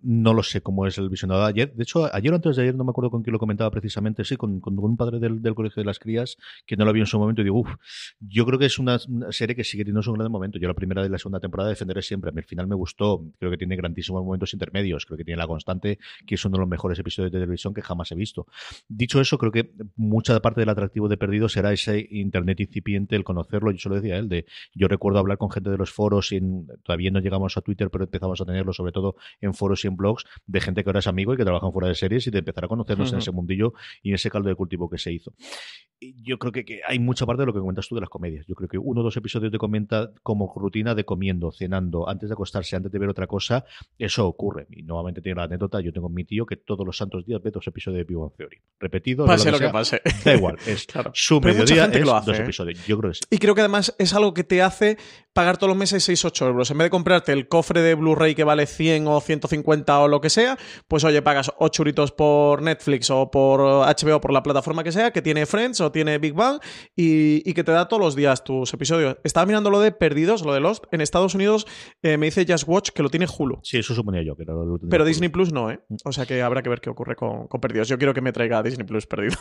No lo sé cómo es el visionado de ayer. De hecho, ayer o antes de ayer, no me acuerdo con quién lo comentaba precisamente con, con, un padre del, del, colegio de las crías que no lo vio en su momento y digo, uff, yo creo que es una, una, serie que sigue teniendo un gran momento. Yo la primera y la segunda temporada defenderé siempre. Al final me gustó, creo que tiene grandísimos momentos intermedios, creo que tiene la constante, que es uno de los mejores episodios de televisión que jamás he visto. Dicho eso, creo que mucha parte del atractivo de Perdido será ese internet incipiente, el conocerlo. Yo se lo decía a él, de yo recuerdo hablar con gente de los foros y en, todavía no llegamos a Twitter, pero empezamos a tenerlo sobre todo en foros y en blogs de gente que ahora es amigo y que trabajan fuera de series y de empezar a conocernos uh -huh. en ese mundillo y ese caldo de cultivo que se hizo. Yo creo que, que, hay mucha parte de lo que comentas tú de las comedias. Yo creo que uno o dos episodios de comenta como rutina de comiendo, cenando, antes de acostarse, antes de ver otra cosa, eso ocurre. Y nuevamente tiene la anécdota, yo tengo mi tío que todos los santos días ve dos episodios de Big Bang Theory. Repetido. Pase lo que, lo que pase. Da igual, es claro. su Pero mediodía es lo hace, dos ¿eh? episodios. Yo creo que sí. Y creo que además es algo que te hace pagar todos los meses 6-8 euros. En vez de comprarte el cofre de Blu-ray que vale 100 o 150 o lo que sea, pues oye, pagas 8 euritos por Netflix o por HBO, por la plataforma que sea, que tiene Friends o tiene Big Bang y, y que te da todos los días tus episodios. Estaba mirando lo de Perdidos, lo de Lost. En Estados Unidos eh, me dice Just Watch que lo tiene Hulu. Sí, eso suponía yo. Que lo, lo Pero Disney Plus no, ¿eh? O sea que habrá que ver qué ocurre con, con Perdidos. Yo quiero que me traiga Disney Plus Perdidos.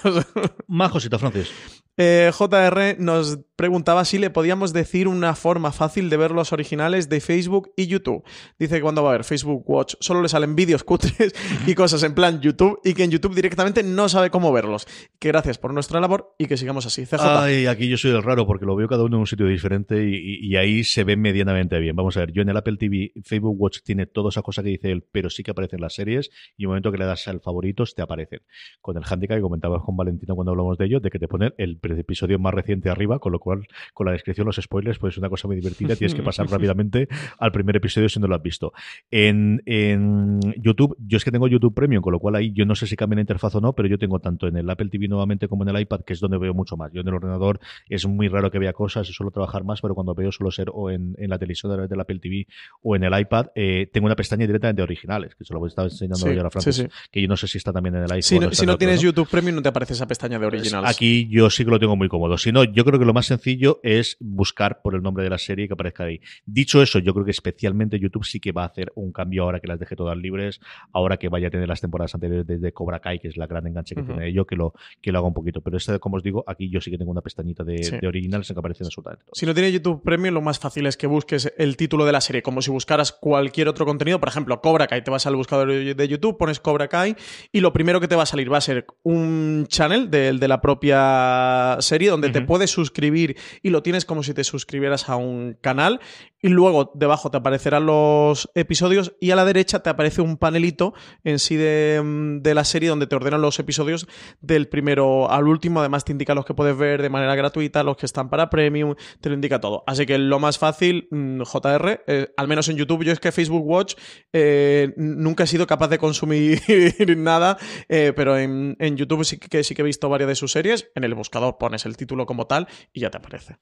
Más cosita, Francis. Eh, JR nos preguntaba si le podíamos decir una forma fácil de ver los originales de Facebook y YouTube. Dice que cuando va a ver Facebook Watch solo le salen vídeos cutres y cosas en plan YouTube y que en YouTube directamente no sabe cómo verlos. Que gracias por nuestra labor y que sigamos así. CJ. Ay, aquí yo soy el raro porque lo veo cada uno en un sitio diferente y, ahí se ve medianamente bien. Vamos a ver, yo en el Apple TV, Facebook Watch tiene toda esa cosa que dice él, pero sí que aparecen las series y en el momento que le das al favoritos te aparecen. Con el handicap que comentabas con Valentino cuando hablamos de ello, de que te ponen el episodio más reciente arriba, con lo cual con la descripción, los spoilers, pues es una cosa muy divertida. Tienes que pasar rápidamente al primer episodio si no lo has visto. En, en YouTube, yo es que tengo YouTube Premium, con lo cual ahí yo no sé si cambia la interfaz o no, pero yo tengo tanto en el Apple TV nuevamente como en el iPad, que es donde veo mucho más. Yo en el ordenador es muy raro que vea cosas y suelo trabajar más, pero cuando veo suelo ser o en, en la televisión a través del Apple TV o en el iPad, eh, tengo una pestaña directamente de originales, que se lo estaba enseñando Sí, yo a Francis, sí, sí. que yo no sé si está también en el iPhone. Si no, si no otro, tienes ¿no? YouTube Premium no te aparece esa pestaña de Pues originales. Aquí yo sí que lo tengo muy cómodo. Si no, yo creo que lo más sencillo es buscar por el nombre de la serie que aparezca ahí. Dicho eso, yo creo que especialmente YouTube sí que va a hacer un cambio ahora que las deje todas libres, ahora que vaya a tener las temporadas anteriores de, de Cobra Kai, que es la gran enganche que tiene ello, que lo, que lo haga un poquito. Pero este, como os digo, aquí yo sí que tengo una pestañita de, Sí. de originales en que aparecen absolutamente. Si no tienes YouTube Premium, lo más fácil es que busques el título de la serie, como si buscaras cualquier otro contenido. Por ejemplo, Cobra Kai. Te vas al buscador de YouTube, pones Cobra Kai y lo primero que te va a salir va a ser un channel del de la propia serie donde te puedes suscribir y lo tienes como si te suscribieras a un canal. Y luego debajo te aparecerán los episodios y a la derecha te aparece un panelito en sí de, mm, de la serie donde te ordenan los episodios del primero al último. Además te indica los que puedes ver de manera gratuita, los que están para premium, te lo indica todo. Así que lo más fácil, mm, JR, eh, al menos en YouTube, yo es que Facebook Watch eh, nunca he sido capaz de consumir nada, eh, pero en, en YouTube sí que, sí que he visto varias de sus series. En el buscador pones el título como tal y ya te aparece.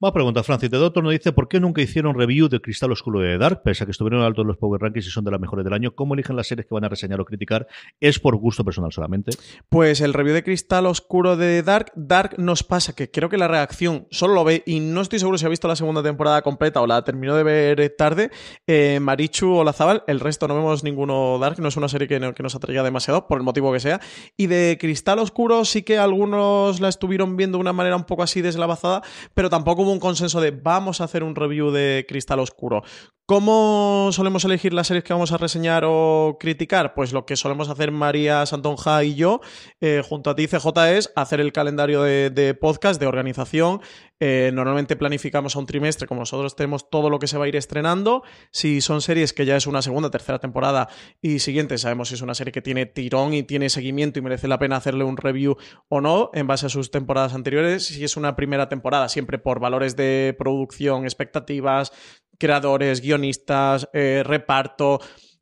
Más preguntas, Francis. De Doctor nos dice ¿por qué nunca hicieron review de Cristal Oscuro de Dark? Pese a que estuvieron altos los Power Rankings y son de las mejores del año, ¿cómo eligen las series que van a reseñar o criticar? ¿Es por gusto personal solamente? Pues el review de Cristal Oscuro de Dark, Dark nos pasa que creo que la reacción solo lo ve y no estoy seguro si ha visto la segunda temporada completa o la terminó de ver tarde. Eh, Marichu o Lazabal, el resto no vemos ninguno Dark, no es una serie que, no- que nos atraiga demasiado, por el motivo que sea. Y de Cristal Oscuro sí que algunos la estuvieron viendo de una manera un poco así deslavazada, pero tampoco hubo un consenso de vamos a hacer un review de Cristal Oscuro. ¿Cómo solemos elegir las series que vamos a reseñar o criticar? Pues lo que solemos hacer María Santonja y yo, eh, junto a ti, CJ, es hacer el calendario de, podcast, de organización. Eh, normalmente planificamos a un trimestre, como nosotros tenemos todo lo que se va a ir estrenando. Si son series que ya es una segunda, tercera temporada y siguiente, sabemos si es una serie que tiene tirón y tiene seguimiento y merece la pena hacerle un review o no en base a sus temporadas anteriores. Si es una primera temporada, siempre por valores de producción, expectativas, creadores, guionistas, eh, reparto.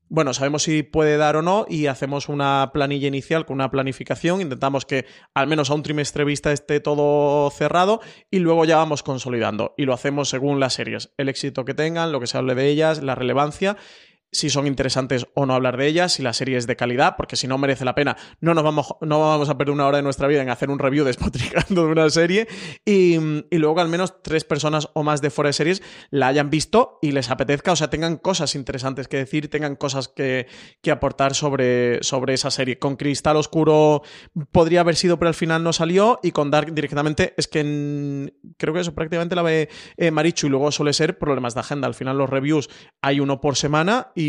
Bueno, sabemos si puede dar o no y hacemos una planilla inicial con una planificación. Intentamos que al menos a un trimestre vista esté todo cerrado y luego ya vamos consolidando. Y lo hacemos según las series, el éxito que tengan, lo que se hable de ellas, la relevancia si son interesantes o no hablar de ellas, si la serie es de calidad, porque si no merece la pena, no nos vamos, no vamos a perder una hora de nuestra vida en hacer un review despotricando de una serie y, y luego que al menos tres personas o más de fuera de series la hayan visto y les apetezca, o sea, tengan cosas interesantes que decir, tengan cosas que, que aportar sobre, sobre esa serie. Con Cristal Oscuro podría haber sido, pero al final no salió y con Dark directamente es que creo que eso prácticamente la ve eh, Marichu y luego suele ser problemas de agenda. Al final los reviews hay uno por semana y,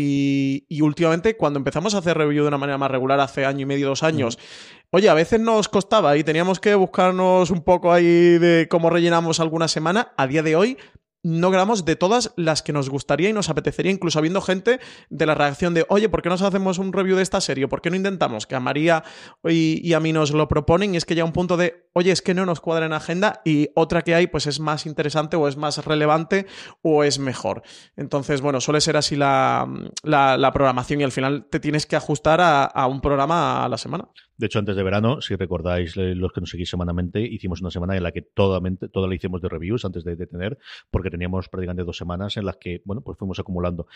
y últimamente cuando empezamos a hacer review de una manera más regular hace año y medio, dos años, oye, a veces nos costaba y teníamos que buscarnos un poco ahí de cómo rellenamos alguna semana. A día de hoy no grabamos de todas las que nos gustaría y nos apetecería, incluso habiendo gente de la reacción de, oye, ¿por qué no nos hacemos un review de esta serie? ¿Por qué no intentamos? Que a María y, a mí nos lo proponen y es que ya un punto de, oye, es que no nos cuadra en agenda y otra que hay pues es más interesante o es más relevante o es mejor. Entonces, bueno, suele ser así la, la- programación y al final te tienes que ajustar a un programa a la semana. De hecho, antes de verano, si recordáis eh, los que nos seguís semanalmente, hicimos una semana en la que toda, la hicimos de reviews antes de, de tener, porque teníamos prácticamente dos semanas en las que, bueno, pues fuimos acumulando.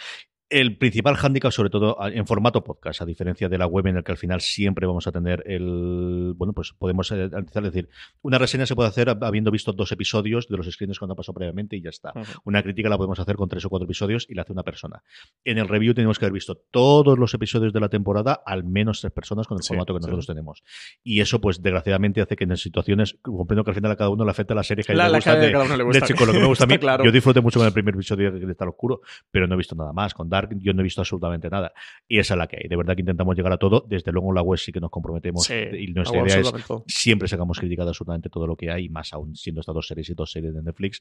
El principal hándicap, sobre todo en formato podcast, a diferencia de la web en el que al final siempre vamos a tener el. Bueno, pues podemos eh, analizar, es decir, una reseña se puede hacer habiendo visto dos episodios de los screens cuando ha pasado previamente y ya está. Una crítica la podemos hacer con tres o cuatro episodios y la hace una persona. En el review tenemos que haber visto todos los episodios de la temporada, al menos tres personas con el formato que nosotros tenemos. Y eso, pues desgraciadamente, hace que en situaciones, comprendo que al final a cada uno le afecta la serie que la, le gusta, de, cada uno le gusta. De hecho, con lo que me gusta a mí. claro. Yo disfruté mucho con el primer episodio de Estar Oscuro, pero no he visto nada más. Con Dark yo no he visto absolutamente nada. Y esa es la que hay. De verdad que intentamos llegar a todo. Desde luego en la web sí que nos comprometemos. y nuestra idea es siempre sacamos criticado absolutamente todo lo que hay, más aún siendo estas dos series y dos series de Netflix.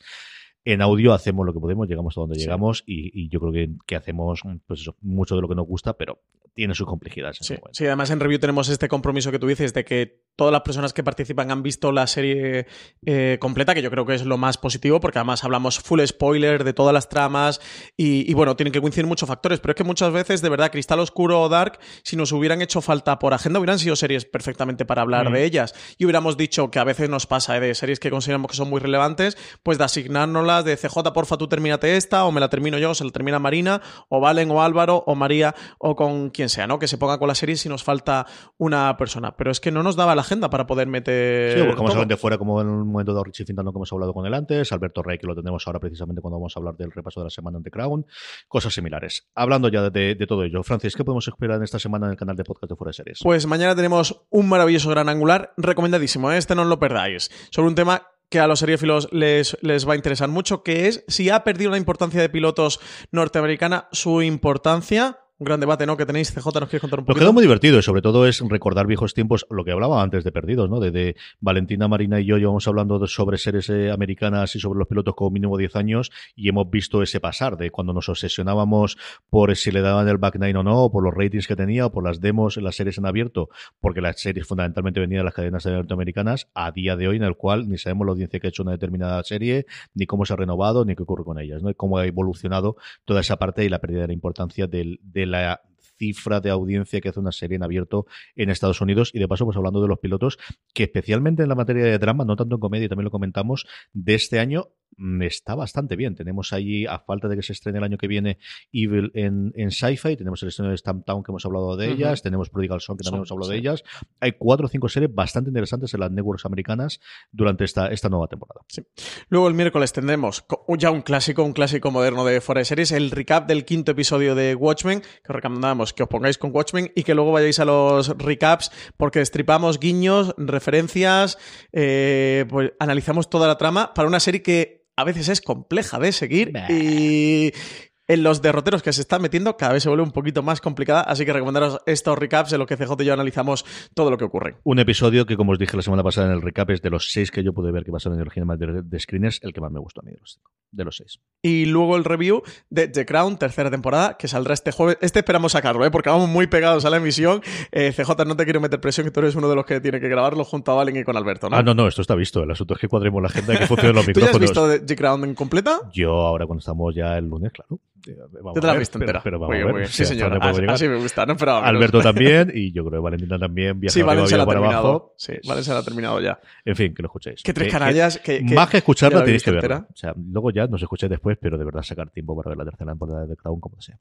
En audio hacemos lo que podemos, llegamos a donde llegamos y, yo creo que, que hacemos pues eso, mucho de lo que nos gusta, pero tiene sus complejidades. Sí, sí, además en review tenemos este compromiso que tú dices de que todas las personas que participan han visto la serie eh, completa, que yo creo que es lo más positivo, porque además hablamos full spoiler de todas las tramas y, bueno, tienen que coincidir muchos factores, pero es que muchas veces, de verdad, Cristal Oscuro o Dark, si nos hubieran hecho falta por agenda, hubieran sido series perfectamente para hablar mm. de ellas y hubiéramos dicho que a veces nos pasa ¿eh? de series que consideramos que son muy relevantes, pues de asignárnoslas de CJ, porfa, tú termínate esta, o me la termino yo, o se la termina Marina, o Valen, o Álvaro, o María, o con quien sea, ¿no? Que se ponga con la serie si nos falta una persona. Pero es que no nos daba la agenda para poder meter. Sí, buscamos fuera, como en un momento de Richie Fintano, que hemos hablado con él antes, Alberto Rey, que lo tenemos ahora precisamente cuando vamos a hablar del repaso de la semana ante Crown, cosas similares. Hablando ya de, todo ello, Francis, ¿qué podemos esperar en esta semana en el canal de podcast de Fuera de Series? Pues mañana tenemos un maravilloso gran angular, recomendadísimo, ¿eh? este no lo perdáis, sobre un tema que a los seriéfilos les, les va a interesar mucho, que es si ha perdido la importancia de pilotos norteamericana, su importancia un gran debate, ¿no? Que tenéis, CJ, ¿nos quieres contar un poco? Lo que queda muy divertido y sobre todo es recordar viejos tiempos, lo que hablaba antes de Perdidos, ¿no? De, Valentina Marina y yo llevamos hablando sobre series eh, americanas y sobre los pilotos como mínimo 10 años y hemos visto ese pasar de cuando nos obsesionábamos por si le daban el back nine o no, por los ratings que tenía, o por las demos en las series en abierto, porque las series fundamentalmente venían de las cadenas norteamericanas, a día de hoy en el cual ni sabemos la audiencia que ha hecho una determinada serie, ni cómo se ha renovado, ni qué ocurre con ellas, ¿no? Y cómo ha evolucionado toda esa parte y la pérdida de la importancia del, del la cifra de audiencia que hace una serie en abierto en Estados Unidos. Y de paso, pues hablando de los pilotos, que especialmente en la materia de drama, no tanto en comedia, también lo comentamos, de este año está bastante bien. Tenemos allí, a falta de que se estrene el año que viene, Evil en, en Sci-Fi, tenemos el estreno de Stamptown que hemos hablado de ellas, tenemos Prodigal Son que también hemos hablado de ellas. Hay cuatro o cinco series bastante interesantes en las networks americanas durante esta, esta nueva temporada. Luego el miércoles tendremos ya un clásico, un clásico moderno de Fuera de Series, el recap del quinto episodio de Watchmen, que recomendamos que os pongáis con Watchmen y que luego vayáis a los recaps porque destripamos guiños, referencias, eh, pues analizamos toda la trama para una serie que a veces es compleja de seguir y en los derroteros que se están metiendo cada vez se vuelve un poquito más complicada, así que recomendaros estos recaps en los que CJ y yo analizamos todo lo que ocurre. Un episodio que, como os dije la semana pasada en el recap, es de los seis que yo pude ver que pasaron en el original de, de Screeners, el que más me gustó a mí de los, de los seis. Y luego el review de The Crown, tercera temporada, que saldrá este jueves. Este esperamos sacarlo, ¿eh? porque vamos muy pegados a la emisión. Eh, CJ, no te quiero meter presión, que tú eres uno de los que tiene que grabarlo junto a Valen y con Alberto, ¿no? Ah, no, no, esto está visto. El asunto es que cuadremos la agenda y que funcionen los micrófonos. ¿Tú ya has visto The Crown en completa? Yo ahora cuando estamos ya el lunes, claro. Vamos te la has visto entera. Pero, vamos a ver. Sí, señor. Así, me gusta. No Alberto también y yo creo que Valentina también. Sí, Valen se la ha terminado. Abajo. Sí, Valen se la ha terminado ya. En fin, que lo escuchéis. Que tres canallas. Que, más que escucharla tenéis que verla. O sea, luego ya nos escucháis después, pero de verdad sacar tiempo para ver la tercera temporada de Crown como sea.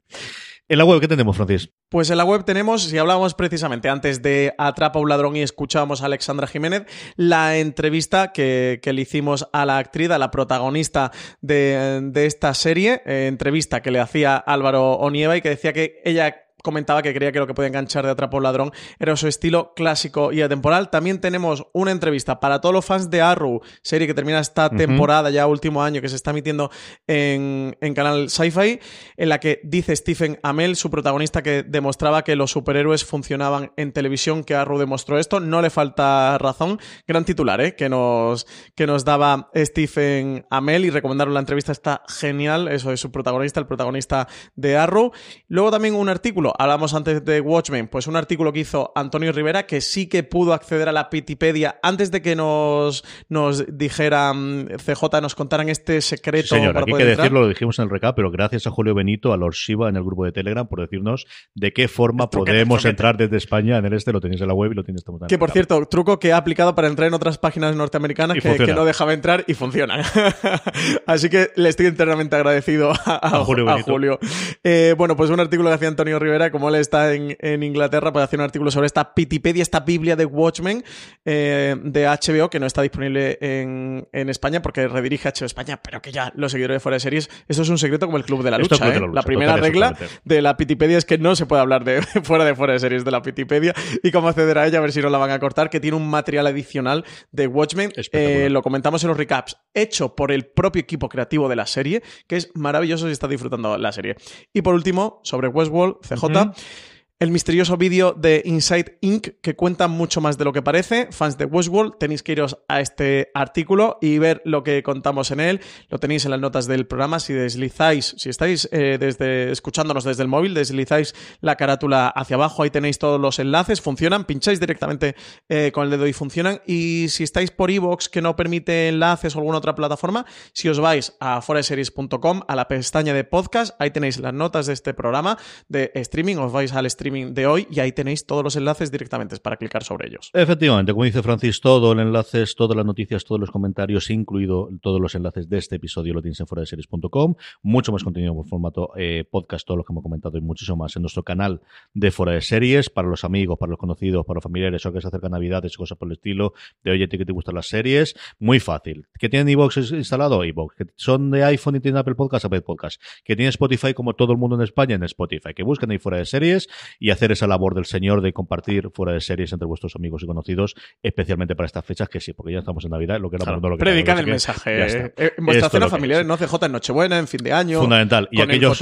En la web, ¿qué tenemos, Francis? Pues en la web tenemos, si hablábamos precisamente antes de Atrapa a un ladrón y escuchábamos a Alexandra Jiménez, la entrevista que, que le hicimos a la actriz, a la protagonista de, de esta serie, eh, entrevista que le hacía Álvaro Onieva y que decía que ella comentaba que creía que lo que podía enganchar de Atrapo Ladrón era su estilo clásico y atemporal. También tenemos una entrevista para todos los fans de Arrow, serie que termina esta temporada, ya último año, que se está emitiendo en, en canal Sci-Fi, en la que dice Stephen Amell, su protagonista, que demostraba que los superhéroes funcionaban en televisión, que Arrow demostró esto. No le falta razón. Gran titular, ¿eh? Que nos, que nos daba Stephen Amell y recomendaron la entrevista, está genial. Eso es su protagonista, el protagonista de Arrow. Luego también un artículo ejemplo, hablamos antes de Watchmen, pues un artículo que hizo Antonio Rivera que sí que pudo acceder a la Pitipedia antes de que nos, nos dijeran, CJ, nos contaran este secreto. Señor, para aquí hay poder que entrar. decirlo, lo dijimos en el recap, pero gracias a Julio Benito, a Lord Shiva en el grupo de Telegram por decirnos de qué forma Truquete, podemos truquete. entrar desde España en el este, lo tenéis en la web y lo tenéis también Que por cierto, truco que ha aplicado para entrar en otras páginas norteamericanas que, funciona. que no dejaba entrar y funcionan. Así que le estoy eternamente agradecido a, a- A Julio a Benito. Julio. Eh, bueno, pues un artículo que hacía Antonio Rivera, como él está en, en Inglaterra, pues hacía un artículo sobre esta Pitipedia, esta Biblia de Watchmen eh, de HBO, que no está disponible en, en España porque redirige HBO España, pero que ya los seguidores de fuera de series, eso es un secreto como el Club de la es Lucha. De ¿eh? la primera total, regla de la Pitipedia es que no se puede hablar de fuera de fuera de series de la Pitipedia y cómo acceder a ella, a ver si no la van a cortar, que tiene un material adicional de Watchmen. Eh, lo comentamos en los recaps, hecho por el propio equipo creativo de la serie, que es maravilloso si estás disfrutando la serie. Y por último, sobre Westworld, CJ. Roboter. Mhm. El misterioso vídeo de Inside Inc. que cuenta mucho más de lo que parece. Fans de Westworld, tenéis que iros a este artículo y ver lo que contamos en él. Lo tenéis en las notas del programa. Si deslizáis, si estáis eh, desde, escuchándonos desde el móvil, deslizáis la carátula hacia abajo, ahí tenéis todos los enlaces. Funcionan, pincháis directamente eh, con el dedo y funcionan. Y si estáis por iVoox que no permite enlaces o alguna otra plataforma, si os vais a foreseries.com, a la pestaña de podcast, ahí tenéis las notas de este programa de streaming, os vais al streaming de hoy y ahí tenéis todos los enlaces directamente para clicar sobre ellos. Efectivamente, como dice Francis, todo el enlaces, todas las noticias, todos los comentarios, incluido todos los enlaces de este episodio, lo tienes en foradeseries.com. Mucho más contenido por formato eh, podcast, todo lo que hemos comentado y muchísimo más en nuestro canal de Fuera de Series, para los amigos, para los conocidos, para los familiares, o que se acerca Navidades, cosas por el estilo, de oye, ¿a ti que te gustan las series? Muy fácil. ¿Que tienen iVoox instalado? iVoox. ¿Que son de iPhone y tienen Apple Podcast? Apple Podcast. ¿Que tiene Spotify como todo el mundo en España? En Spotify. Que busquen ahí Fuera de Series y hacer esa labor del señor de compartir fuera de series entre vuestros amigos y conocidos, especialmente para estas fechas, que sí, porque ya estamos en Navidad, lo que era Claro, lo que predican el que mensaje. eh, eh, en vuestra Esto cena familiar, es. ¿no? CJ en Nochebuena, en fin de año. Fundamental. Y aquellos,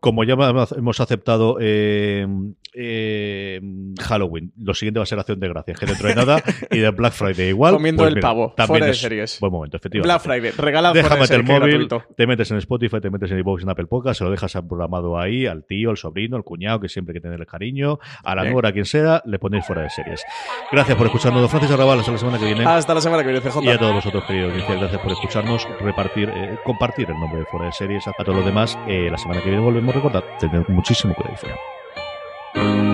como ya hemos aceptado eh, eh, Halloween, lo siguiente va a ser Acción de Gracias, que dentro de nada, y de Black Friday igual. Comiendo pues el mira, pavo, también fuera de es series. Buen momento, efectivamente. Black Friday, regala Déjame el móvil, te metes en Spotify, te metes en iVoox, en Apple Podcast, se lo dejas programado ahí al tío, al sobrino, al cuñado, que siempre hay que cariño, a la nuera, a quien sea, le ponéis fuera de series. Gracias por escucharnos, Francis Arrabal, hasta la semana que viene. Hasta la semana que viene, CJ. Y a todos vosotros, queridos gracias por escucharnos, repartir, eh, compartir el nombre de Fuera de Series. A todos los demás, eh, la semana que viene volvemos a recordar, tened muchísimo cuidado ahí fuera.